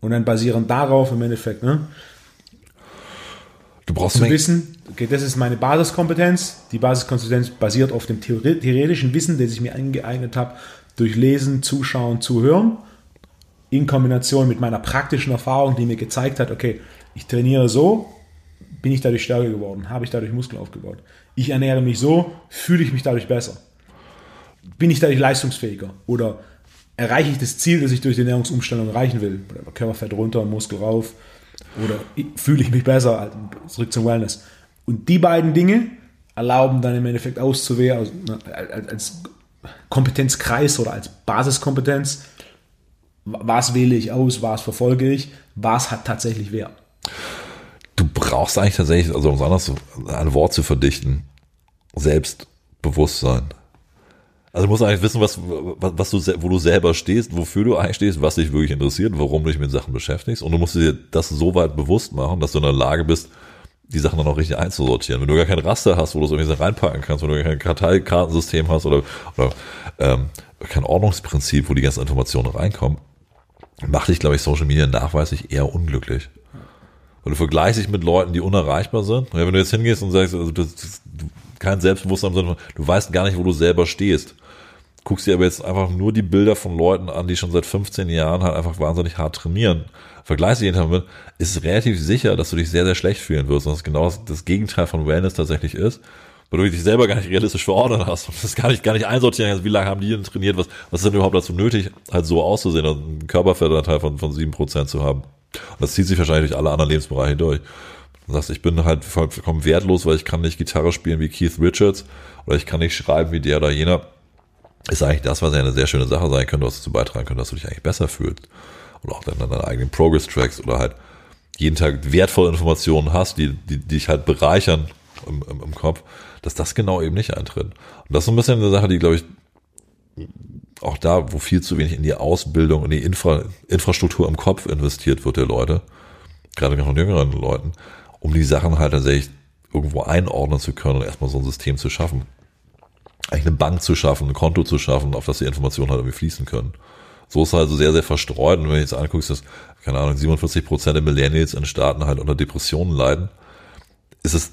Und dann basierend darauf im Endeffekt, ne, Du brauchst zu wissen, okay, das ist meine Basiskompetenz. Die Basiskompetenz basiert auf dem theoretischen Wissen, das ich mir angeeignet habe, durch Lesen, Zuschauen, Zuhören, in Kombination mit meiner praktischen Erfahrung, die mir gezeigt hat, okay, ich trainiere so, bin ich dadurch stärker geworden, habe ich dadurch Muskeln aufgebaut. Ich ernähre mich so, fühle ich mich dadurch besser. Bin ich dadurch leistungsfähiger oder erreiche ich das Ziel, das ich durch die Ernährungsumstellung erreichen will? Körperfett runter, Muskel rauf, oder fühle ich mich besser, zurück zum Wellness. Und die beiden Dinge erlauben dann im Endeffekt auszuwählen, also, ne, als, als Kompetenzkreis oder als Basiskompetenz, was wähle ich aus, was verfolge ich, was hat tatsächlich Wert. Du brauchst eigentlich tatsächlich, also um es anders ein Wort zu verdichten, Selbstbewusstsein. Also du musst eigentlich wissen, was, was du, wo du selber stehst, wofür du eigentlich stehst, was dich wirklich interessiert, warum du dich mit Sachen beschäftigst. Und du musst dir das so weit bewusst machen, dass du in der Lage bist, die Sachen dann auch richtig einzusortieren. Wenn du gar kein Raster hast, wo du es irgendwie reinpacken kannst, wenn du gar kein Karteikartensystem hast oder, oder ähm, kein Ordnungsprinzip, wo die ganzen Informationen reinkommen, macht dich, glaube ich, Social Media nachweislich eher unglücklich. Weil du vergleichst dich mit Leuten, die unerreichbar sind. Ja, wenn du jetzt hingehst und sagst, also du, du kein Selbstbewusstsein, sondern du weißt gar nicht, wo du selber stehst. Guckst dir aber jetzt einfach nur die Bilder von Leuten an, die schon seit 15 Jahren halt einfach wahnsinnig hart trainieren. Vergleichst dich damit, ist es relativ sicher, dass du dich sehr, sehr schlecht fühlen wirst. Und das genau das Gegenteil von Wellness tatsächlich ist weil du dich selber gar nicht realistisch verordnet hast und das gar nicht, gar nicht einsortieren kannst, wie lange haben die denn trainiert, was, was ist denn überhaupt dazu nötig, halt so auszusehen und einen Körperfettanteil von, von sieben Prozent zu haben. Und das zieht sich wahrscheinlich durch alle anderen Lebensbereiche durch. Du sagst, ich bin halt vollkommen wertlos, weil ich kann nicht Gitarre spielen wie Keith Richards oder ich kann nicht schreiben wie der oder jener. Ist eigentlich das, was ja eine sehr schöne Sache sein könnte, was dazu beitragen könnte, dass du dich eigentlich besser fühlst. Oder auch dann deine eigenen Progress-Tracks oder halt jeden Tag wertvolle Informationen hast, die, die, die dich halt bereichern im, im, im Kopf, dass das genau eben nicht eintritt. Und das ist so ein bisschen eine Sache, die, glaube ich, auch da, wo viel zu wenig in die Ausbildung, in die Infra, Infrastruktur im Kopf investiert wird der Leute, gerade von jüngeren Leuten, um die Sachen halt tatsächlich irgendwo einordnen zu können und erstmal so ein System zu schaffen. Eigentlich eine Bank zu schaffen, ein Konto zu schaffen, auf das die Informationen halt irgendwie fließen können. So ist es also sehr, sehr verstreut. Und wenn du jetzt anguckst, dass, keine Ahnung, 47 Prozent der Millennials in Staaten halt unter Depressionen leiden, ist es,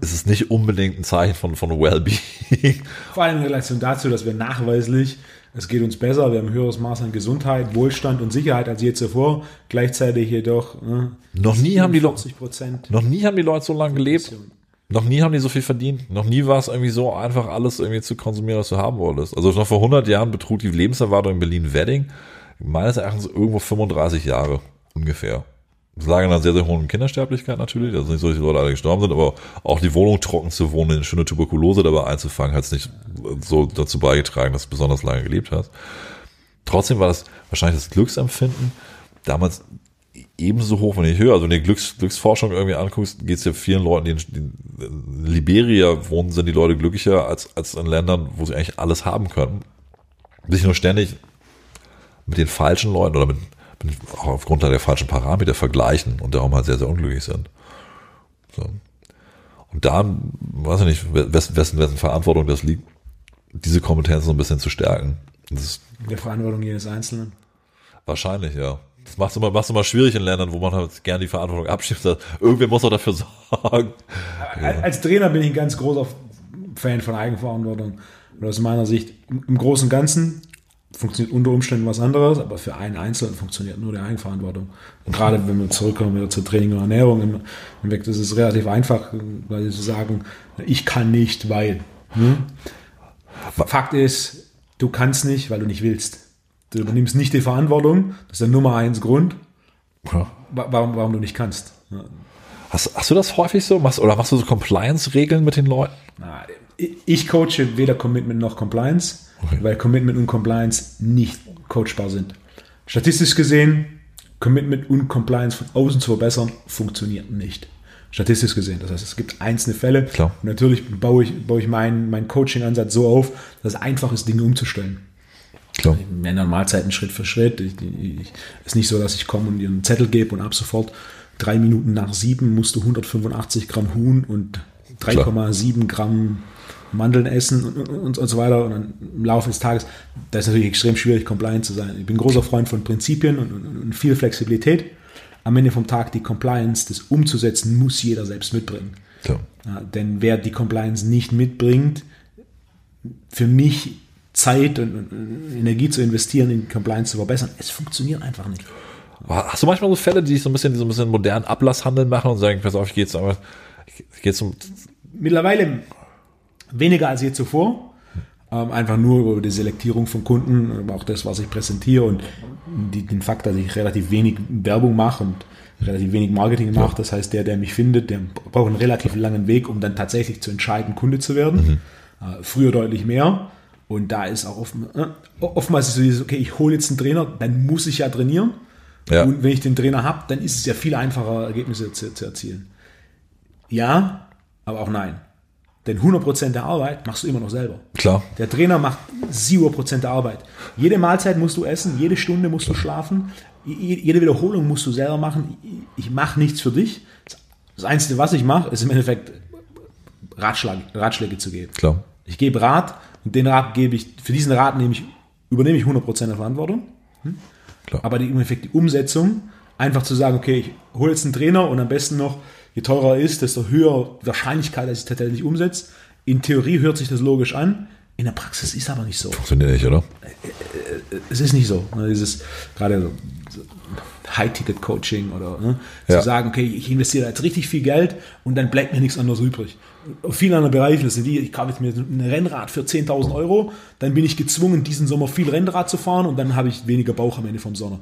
ist es nicht unbedingt ein Zeichen von, von Wellbeing. [laughs] Vor allem in Relation dazu, dass wir nachweislich es geht uns besser, wir haben ein höheres Maß an Gesundheit, Wohlstand und Sicherheit als je zuvor. Gleichzeitig jedoch ne, noch nie haben die Leute noch nie haben die Leute so lange gelebt. Noch nie haben die so viel verdient. Noch nie war es irgendwie so einfach, alles irgendwie zu konsumieren, was du haben wolltest. Also noch vor 100 Jahren betrug die Lebenserwartung in Berlin-Wedding meines Erachtens irgendwo 35 Jahre ungefähr. Es lag an einer sehr, sehr hohen Kindersterblichkeit natürlich, also nicht so, dass die Leute alle gestorben sind, aber auch die Wohnung trocken zu wohnen, eine schöne Tuberkulose dabei einzufangen, hat es nicht so dazu beigetragen, dass du besonders lange gelebt hast. Trotzdem war das wahrscheinlich das Glücksempfinden damals ebenso hoch, wenn nicht höher. Also wenn du die Glücks, Glücksforschung irgendwie anguckst, geht es ja vielen Leuten, die in, in Liberia wohnen, sind die Leute glücklicher als, als in Ländern, wo sie eigentlich alles haben können. Sich nur ständig mit den falschen Leuten oder mit auch aufgrund der falschen Parameter vergleichen und darum halt sehr, sehr unglücklich sind. So. Und da, weiß ich nicht, wessen, wessen, wessen Verantwortung das liegt, diese Kompetenz so ein bisschen zu stärken. Das ist der Verantwortung jedes Einzelnen. Wahrscheinlich, ja. Das macht es immer, macht's immer schwierig in Ländern, wo man halt gerne die Verantwortung abschiebt. Irgendwer muss auch dafür [laughs] sorgen. Ja. Als Trainer bin ich ein ganz großer Fan von Eigenverantwortung. Und aus meiner Sicht, im Großen und Ganzen funktioniert unter Umständen was anderes, aber für einen Einzelnen funktioniert nur die Eigenverantwortung. Und gerade wenn wir zurückkommen wieder zu Training und Ernährung, im, im Weg, das ist relativ einfach, weil sie sagen, ich kann nicht, weil. Hm? Fakt ist, du kannst nicht, weil du nicht willst. Du übernimmst nicht die Verantwortung, das ist der Nummer eins Grund, Ja. warum, warum du nicht kannst. Ja. Hast, hast du das häufig so? Machst, oder machst du so Compliance-Regeln mit den Leuten? Na, Ich coache weder Commitment noch Compliance, Okay. weil Commitment und Compliance nicht coachbar sind. Statistisch gesehen, Commitment und Compliance von außen zu verbessern, funktioniert nicht. Statistisch gesehen. Das heißt, es gibt einzelne Fälle. Klar. Und natürlich baue ich, baue ich meinen, meinen Coaching-Ansatz so auf, dass es einfach ist, Dinge umzustellen. Klar. In Normalzeiten Schritt für Schritt. Ich, ich, ist nicht so, dass ich komme und dir einen Zettel gebe und ab sofort drei Minuten nach sieben musst du 185 Gramm Huhn und 3,7 Gramm Mandeln essen und, und, und so weiter. Und dann im Laufe des Tages, da ist natürlich extrem schwierig, compliant zu sein. Ich bin großer Freund von Prinzipien und, und, viel Flexibilität. Am Ende vom Tag die Compliance, das umzusetzen, muss jeder selbst mitbringen. Ja, denn wer die Compliance nicht mitbringt, für mich Zeit und, Energie zu investieren, in Compliance zu verbessern, es funktioniert einfach nicht. Hast du manchmal so Fälle, die so ein bisschen, so ein bisschen modernen Ablasshandel machen und sagen, pass auf, ich gehe jetzt aber, ich gehe zum, Mittlerweile weniger als je zuvor. Ähm, einfach nur über die Selektierung von Kunden, aber auch das, was ich präsentiere und die, den Fakt, dass ich relativ wenig Werbung mache und relativ wenig Marketing mache. Das heißt, der, der mich findet, der braucht einen relativ langen Weg, um dann tatsächlich zu entscheiden, Kunde zu werden. Äh, früher deutlich mehr. Und da ist auch oft, äh, oftmals ist so dieses, okay, ich hole jetzt einen Trainer, dann muss ich ja trainieren. Ja. Und wenn ich den Trainer habe, dann ist es ja viel einfacher, Ergebnisse zu, zu erzielen. Ja, aber auch nein. Denn 100% der Arbeit machst du immer noch selber. klar, Der Trainer macht 7% der Arbeit. Jede Mahlzeit musst du essen, jede Stunde musst du schlafen, je- jede Wiederholung musst du selber machen. Ich mache nichts für dich. Das Einzige, was ich mache, ist im Endeffekt Ratschlag, Ratschläge zu geben. klar. Ich gebe Rat und den Rat gebe ich, für diesen Rat nehme ich, übernehme ich 100% der Verantwortung. Hm? Aber die, im Endeffekt die Umsetzung, einfach zu sagen, okay, ich hole jetzt einen Trainer und am besten noch, je teurer er ist, desto höher die Wahrscheinlichkeit, dass ich es tatsächlich umsetze. In Theorie hört sich das logisch an, in der Praxis ist aber nicht so. Funktioniert nicht, oder? Es ist nicht so. Ne? Dieses gerade so so High-Ticket-Coaching oder ne? Ja. zu sagen, okay, ich investiere jetzt richtig viel Geld und dann bleibt mir nichts anderes übrig. Auf vielen anderen Bereichen, das sind wie, ich kaufe jetzt mir ein Rennrad für 10.000 Euro, dann bin ich gezwungen, diesen Sommer viel Rennrad zu fahren und dann habe ich weniger Bauch am Ende vom Sommer.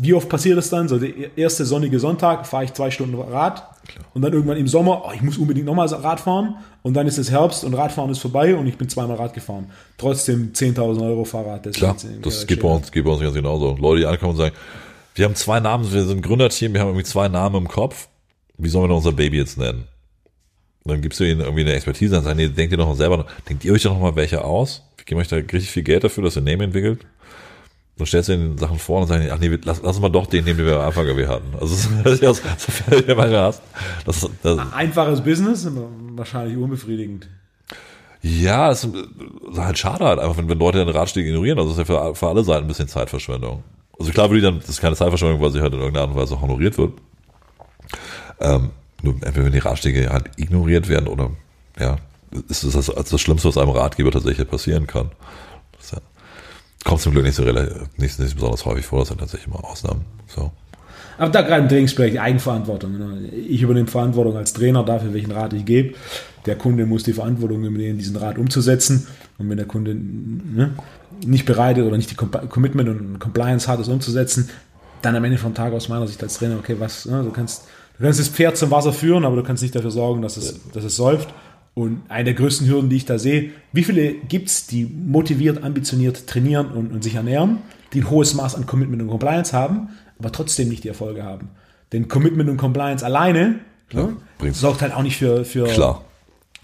Wie oft passiert es dann? So der erste sonnige Sonntag fahre ich zwei Stunden Rad und dann irgendwann im Sommer, oh, ich muss unbedingt nochmal Rad fahren und dann ist es Herbst und Radfahren ist vorbei und ich bin zweimal Rad gefahren. Trotzdem 10.000 Euro Fahrrad. Das Klar, das geht bei uns, geht bei uns ganz genauso. Leute, die ankommen und sagen, wir haben zwei Namen, wir sind ein Gründerteam, wir haben irgendwie zwei Namen im Kopf. Wie sollen wir denn unser Baby jetzt nennen? Und dann gibst du ihnen irgendwie eine Expertise und sagst, nee, denkt ihr doch mal selber, denkt ihr euch doch noch mal welche aus? Wir geben euch da richtig viel Geld dafür, dass ihr Name entwickelt. Dann stellst du ihnen Sachen vor und sagen, ach nee, lass, lass uns mal doch den nehmen, den wir am Anfang gewählt hatten. Also [laughs] das ist ja so, so manchmal hast. Das, das, Einfaches Business, wahrscheinlich unbefriedigend. Ja, das ist halt schade halt einfach, wenn, wenn Leute den Ratschläge ignorieren. Also das ist ja für, für alle Seiten ein bisschen Zeitverschwendung. Also klar würde ich dann, das ist keine Zeitverschwendung, weil sie halt in irgendeiner Art und Weise honoriert wird. Ähm, nur entweder wenn die Ratschläge halt ignoriert werden oder ja, ist das das, das Schlimmste, was einem Ratgeber tatsächlich passieren kann. Ja, kommt zum Glück nicht so nicht, nicht besonders häufig vor, das sind tatsächlich immer Ausnahmen. So. Aber da gerade im Trainingsbereich die Eigenverantwortung. ne? Ich übernehme Verantwortung als Trainer dafür, welchen Rat ich gebe. Der Kunde muss die Verantwortung übernehmen, diesen Rat umzusetzen. Und wenn der Kunde ne, nicht bereit ist oder nicht die Com- Commitment und Compliance hat, es umzusetzen, dann am Ende vom Tag aus meiner Sicht als Trainer, okay, was, ne, du kannst, du kannst das Pferd zum Wasser führen, aber du kannst nicht dafür sorgen, dass es, dass es säuft. Und eine der größten Hürden, die ich da sehe, wie viele gibt es, die motiviert, ambitioniert trainieren und, und sich ernähren, die ein hohes Maß an Commitment und Compliance haben, aber trotzdem nicht die Erfolge haben. Denn Commitment und Compliance alleine ne, bringt's. sorgt halt auch nicht für, für, Klar.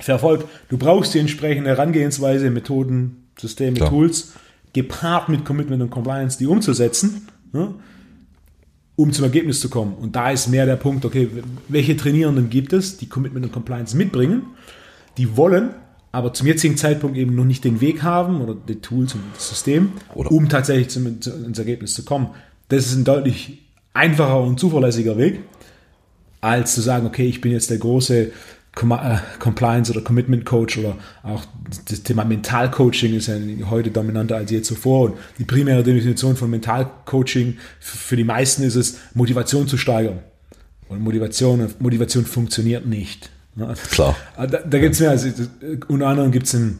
für Erfolg. Du brauchst die entsprechende Herangehensweise, Methoden, Systeme, Klar. Tools, gepaart mit Commitment und Compliance, die umzusetzen, ne, um zum Ergebnis zu kommen. Und da ist mehr der Punkt, okay, welche Trainierenden gibt es, die Commitment und Compliance mitbringen, die wollen, aber zum jetzigen Zeitpunkt eben noch nicht den Weg haben oder die Tools und das System, Oder- um tatsächlich zum, zu, ins Ergebnis zu kommen. Das ist ein deutlich einfacher und zuverlässiger Weg, als zu sagen, okay, ich bin jetzt der große äh, Compliance oder Commitment Coach oder auch das Thema Mentalcoaching ist ja heute dominanter als je zuvor. Und die primäre Definition von Mentalcoaching für die meisten ist es, Motivation zu steigern. Und Motivation, Motivation funktioniert nicht. Klar. Da, da gibt es mehr, also, unter anderem gibt es in,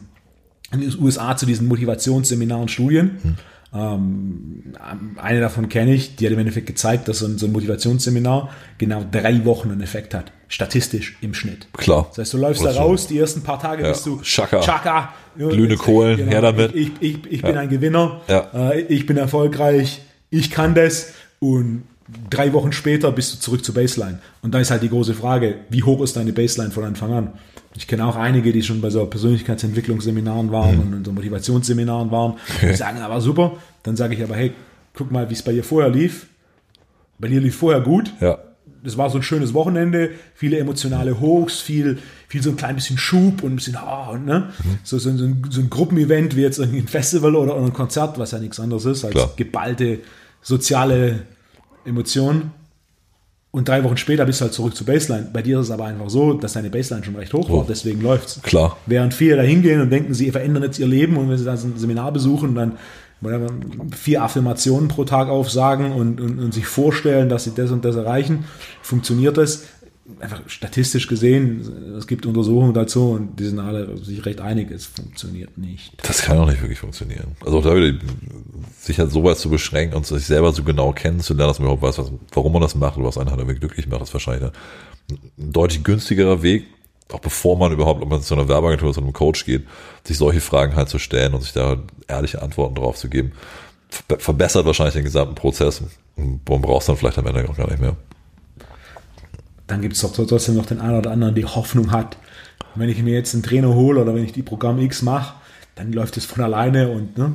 in den USA zu diesen Motivationsseminaren Studien. Hm ähm, eine davon kenne ich, die hat im Endeffekt gezeigt, dass so ein, so ein, Motivationsseminar genau drei Wochen einen Effekt hat. Statistisch im Schnitt. Klar. Das heißt, du läufst da raus, die ersten paar Tage ja. bist du Chaka. Chaka. Glühende Kohlen, genau. her damit. Ich, ich, ich bin ja. ein Gewinner. Ja. Äh, ich bin erfolgreich. Ich kann das. Und drei Wochen später bist du zurück zur Baseline. Und da ist halt die große Frage, wie hoch ist deine Baseline von Anfang an? Ich kenne auch einige, die schon bei so Persönlichkeitsentwicklungsseminaren waren mhm. und so Motivationsseminaren waren. Die sagen, aber super. Dann sage ich aber, hey, guck mal, wie es bei dir vorher lief. Bei dir lief vorher gut. Ja. Das war so ein schönes Wochenende, viele emotionale Hochs, viel, viel so ein klein bisschen Schub und ein bisschen, oh, ne? Mhm. So, so, so, ein, so ein Gruppenevent wie jetzt ein Festival oder, oder ein Konzert, was ja nichts anderes ist als Klar. geballte soziale Emotionen. Und drei Wochen später bist du halt zurück zur Baseline. Bei dir ist es aber einfach so, dass deine Baseline schon recht hoch war, oh. deswegen läuft's. Klar. Während viele da hingehen und denken, sie verändern jetzt ihr Leben und wenn sie dann ein Seminar besuchen, dann vier Affirmationen pro Tag aufsagen und, und, und, sich vorstellen, dass sie das und das erreichen, funktioniert das. Einfach statistisch gesehen, es gibt Untersuchungen dazu und die sind alle sich recht einig, es funktioniert nicht. Das kann auch nicht wirklich funktionieren. Also da wieder sich halt so weit zu beschränken und sich selber so genau kennenzulernen, dass man überhaupt weiß, was, warum man das macht und was einen halt irgendwie glücklich macht, ist wahrscheinlich ein deutlich günstigerer Weg, auch bevor man überhaupt, ob man zu einer Werbeagentur oder zu einem Coach geht, sich solche Fragen halt zu stellen und sich da ehrliche Antworten drauf zu geben, verbessert wahrscheinlich den gesamten Prozess und man braucht es dann vielleicht am Ende auch gar nicht mehr. Dann gibt es doch trotzdem noch den einen oder anderen, die Hoffnung hat, wenn ich mir jetzt einen Trainer hole oder wenn ich die Programm X mache, dann läuft es von alleine und ne,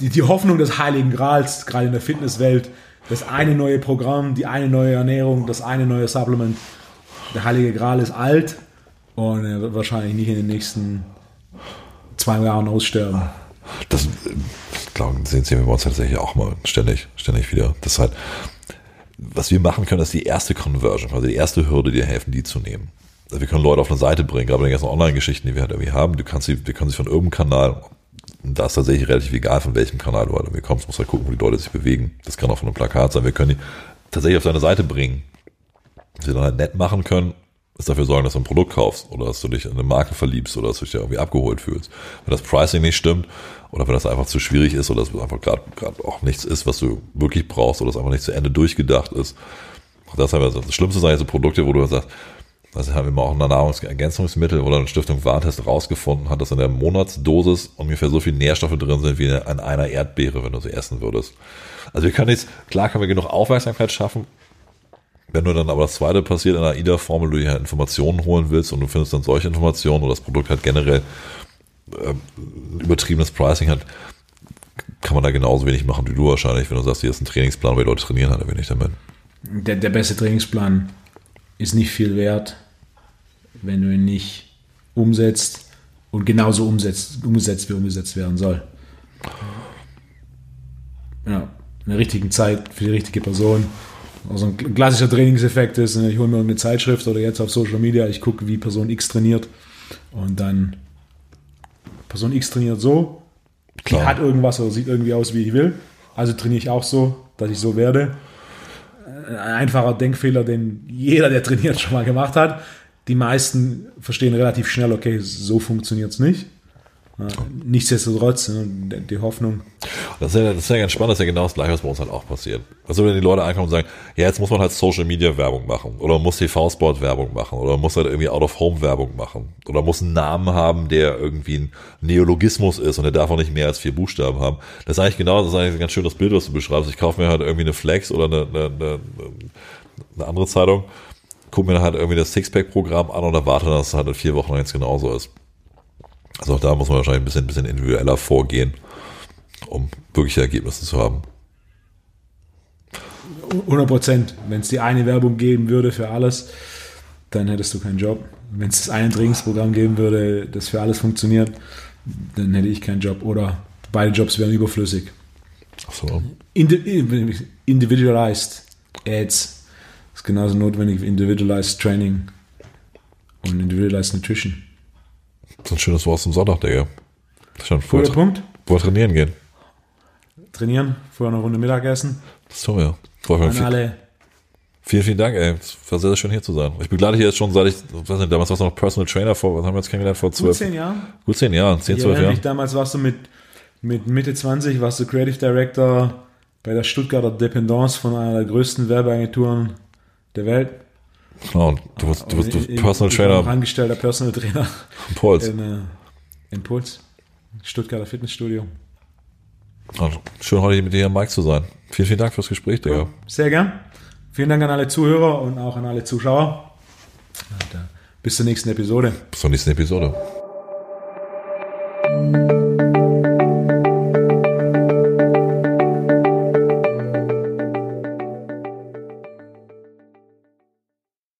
die, die Hoffnung des Heiligen Grals, gerade in der Fitnesswelt, das eine neue Programm, die eine neue Ernährung, das eine neue Supplement. Der Heilige Gral ist alt, und er wird wahrscheinlich nicht in den nächsten zwei Jahren aussterben. Das glauben, sehen wir uns tatsächlich auch mal ständig, ständig wieder. Das halt, was wir machen können, ist die erste Conversion, also die erste Hürde, dir helfen, die zu nehmen. Also wir können Leute auf eine Seite bringen, gerade bei den ganzen Online-Geschichten, die wir halt irgendwie haben. Du kannst sie, wir können sie von irgendeinem Kanal, da ist tatsächlich relativ egal, von welchem Kanal du halt irgendwie kommst, musst halt gucken, wo die Leute sich bewegen. Das kann auch von einem Plakat sein. Wir können die tatsächlich auf deine Seite bringen, sie dann halt nett machen können ist dafür sorgen, dass du ein Produkt kaufst oder dass du dich in eine Marke verliebst oder dass du dich irgendwie abgeholt fühlst. Wenn das Pricing nicht stimmt oder wenn das einfach zu schwierig ist oder dass es einfach gerade auch nichts ist, was du wirklich brauchst oder es einfach nicht zu Ende durchgedacht ist. Das, das Schlimmste sind eigentlich so Produkte, wo du sagst, das haben wir mal auch in Nahrungsergänzungsmittel oder eine Stiftung Warntest rausgefunden hat, dass in der Monatsdosis ungefähr so viele Nährstoffe drin sind wie an einer Erdbeere, wenn du sie essen würdest. Also wir können jetzt, klar können wir genug Aufmerksamkeit schaffen, wenn du dann aber das zweite passiert in der AIDA-Formel, du dir halt Informationen holen willst und du findest dann solche Informationen oder das Produkt halt generell äh, übertriebenes Pricing hat, kann man da genauso wenig machen wie du wahrscheinlich, wenn du sagst, hier ist ein Trainingsplan, wo die Leute trainieren halt wenig damit. Der, der beste Trainingsplan ist nicht viel wert, wenn du ihn nicht umsetzt und genauso umsetzt, umgesetzt, wie umgesetzt werden soll. Ja, in der richtigen Zeit für die richtige Person also ein klassischer Trainingseffekt ist, ich hole mir eine Zeitschrift oder jetzt auf Social Media, ich gucke, wie Person X trainiert und dann Person X trainiert so, Klar. die hat irgendwas oder sieht irgendwie aus, wie ich will, also trainiere ich auch so, dass ich so werde. Ein einfacher Denkfehler, den jeder, der trainiert, [laughs] schon mal gemacht hat. Die meisten verstehen relativ schnell, okay, so funktioniert es nicht. Nichtsdestotrotz, ne, die Hoffnung. Das ist, ja, das ist ja ganz spannend, das ist ja genau das Gleiche, was bei uns halt auch passiert. Also wenn die Leute ankommen und sagen, ja, jetzt muss man halt Social Media Werbung machen oder muss TV-Sport Werbung machen oder muss halt irgendwie Out-of-Home Werbung machen oder muss einen Namen haben, der irgendwie ein Neologismus ist und der darf auch nicht mehr als vier Buchstaben haben. Das ist eigentlich genau, das ist eigentlich ein ganz schönes Bild, was du beschreibst. Ich kaufe mir halt irgendwie eine Flex oder eine, eine, eine, eine andere Zeitung, gucke mir halt irgendwie das Sixpack-Programm an und erwarte, dass es halt in vier Wochen jetzt genauso ist. Also auch da muss man wahrscheinlich ein bisschen, ein bisschen individueller vorgehen, um wirkliche Ergebnisse zu haben. 100 Prozent. Wenn es die eine Werbung geben würde für alles, dann hättest du keinen Job. Wenn es das eine Trainingsprogramm geben würde, das für alles funktioniert, dann hätte ich keinen Job. Oder beide Jobs wären überflüssig. Ach so. Individualized Ads ist genauso notwendig wie Individualized Training. und Individualized Nutrition. Ein schönes Wort zum Sonntag, Digga. Schon vorher, Guter Punkt. vorher trainieren gehen. Trainieren, vorher eine Runde Mittagessen. Das tun wir. Mich An alle. vielen, vielen Dank, ey. Es war sehr, sehr schön hier zu sein. Ich begleite hier jetzt schon seit ich, weiß nicht, damals warst du noch Personal Trainer vor, was haben wir jetzt kennengelernt? Vor Gut zwölf, zehn Jahren. gut zehn Jahren, zehn, zwölf Jahren. mich, damals warst du mit, mit Mitte 20, warst du Creative Director bei der Stuttgarter Dependance von einer der größten Werbeagenturen der Welt. Genau, du wirst, du wirst du Ich- ich- Personal ich Trainer angestellter Personal Trainer Puls. in äh, Impuls. Stuttgarter Fitnessstudio. Und schön heute mit dir hier, Mike, zu sein. Vielen, vielen Dank fürs Gespräch, Digga. Sehr gern. Vielen Dank an alle Zuhörer und auch an alle Zuschauer. Und, äh, bis zur nächsten Episode. Bis zur nächsten Episode.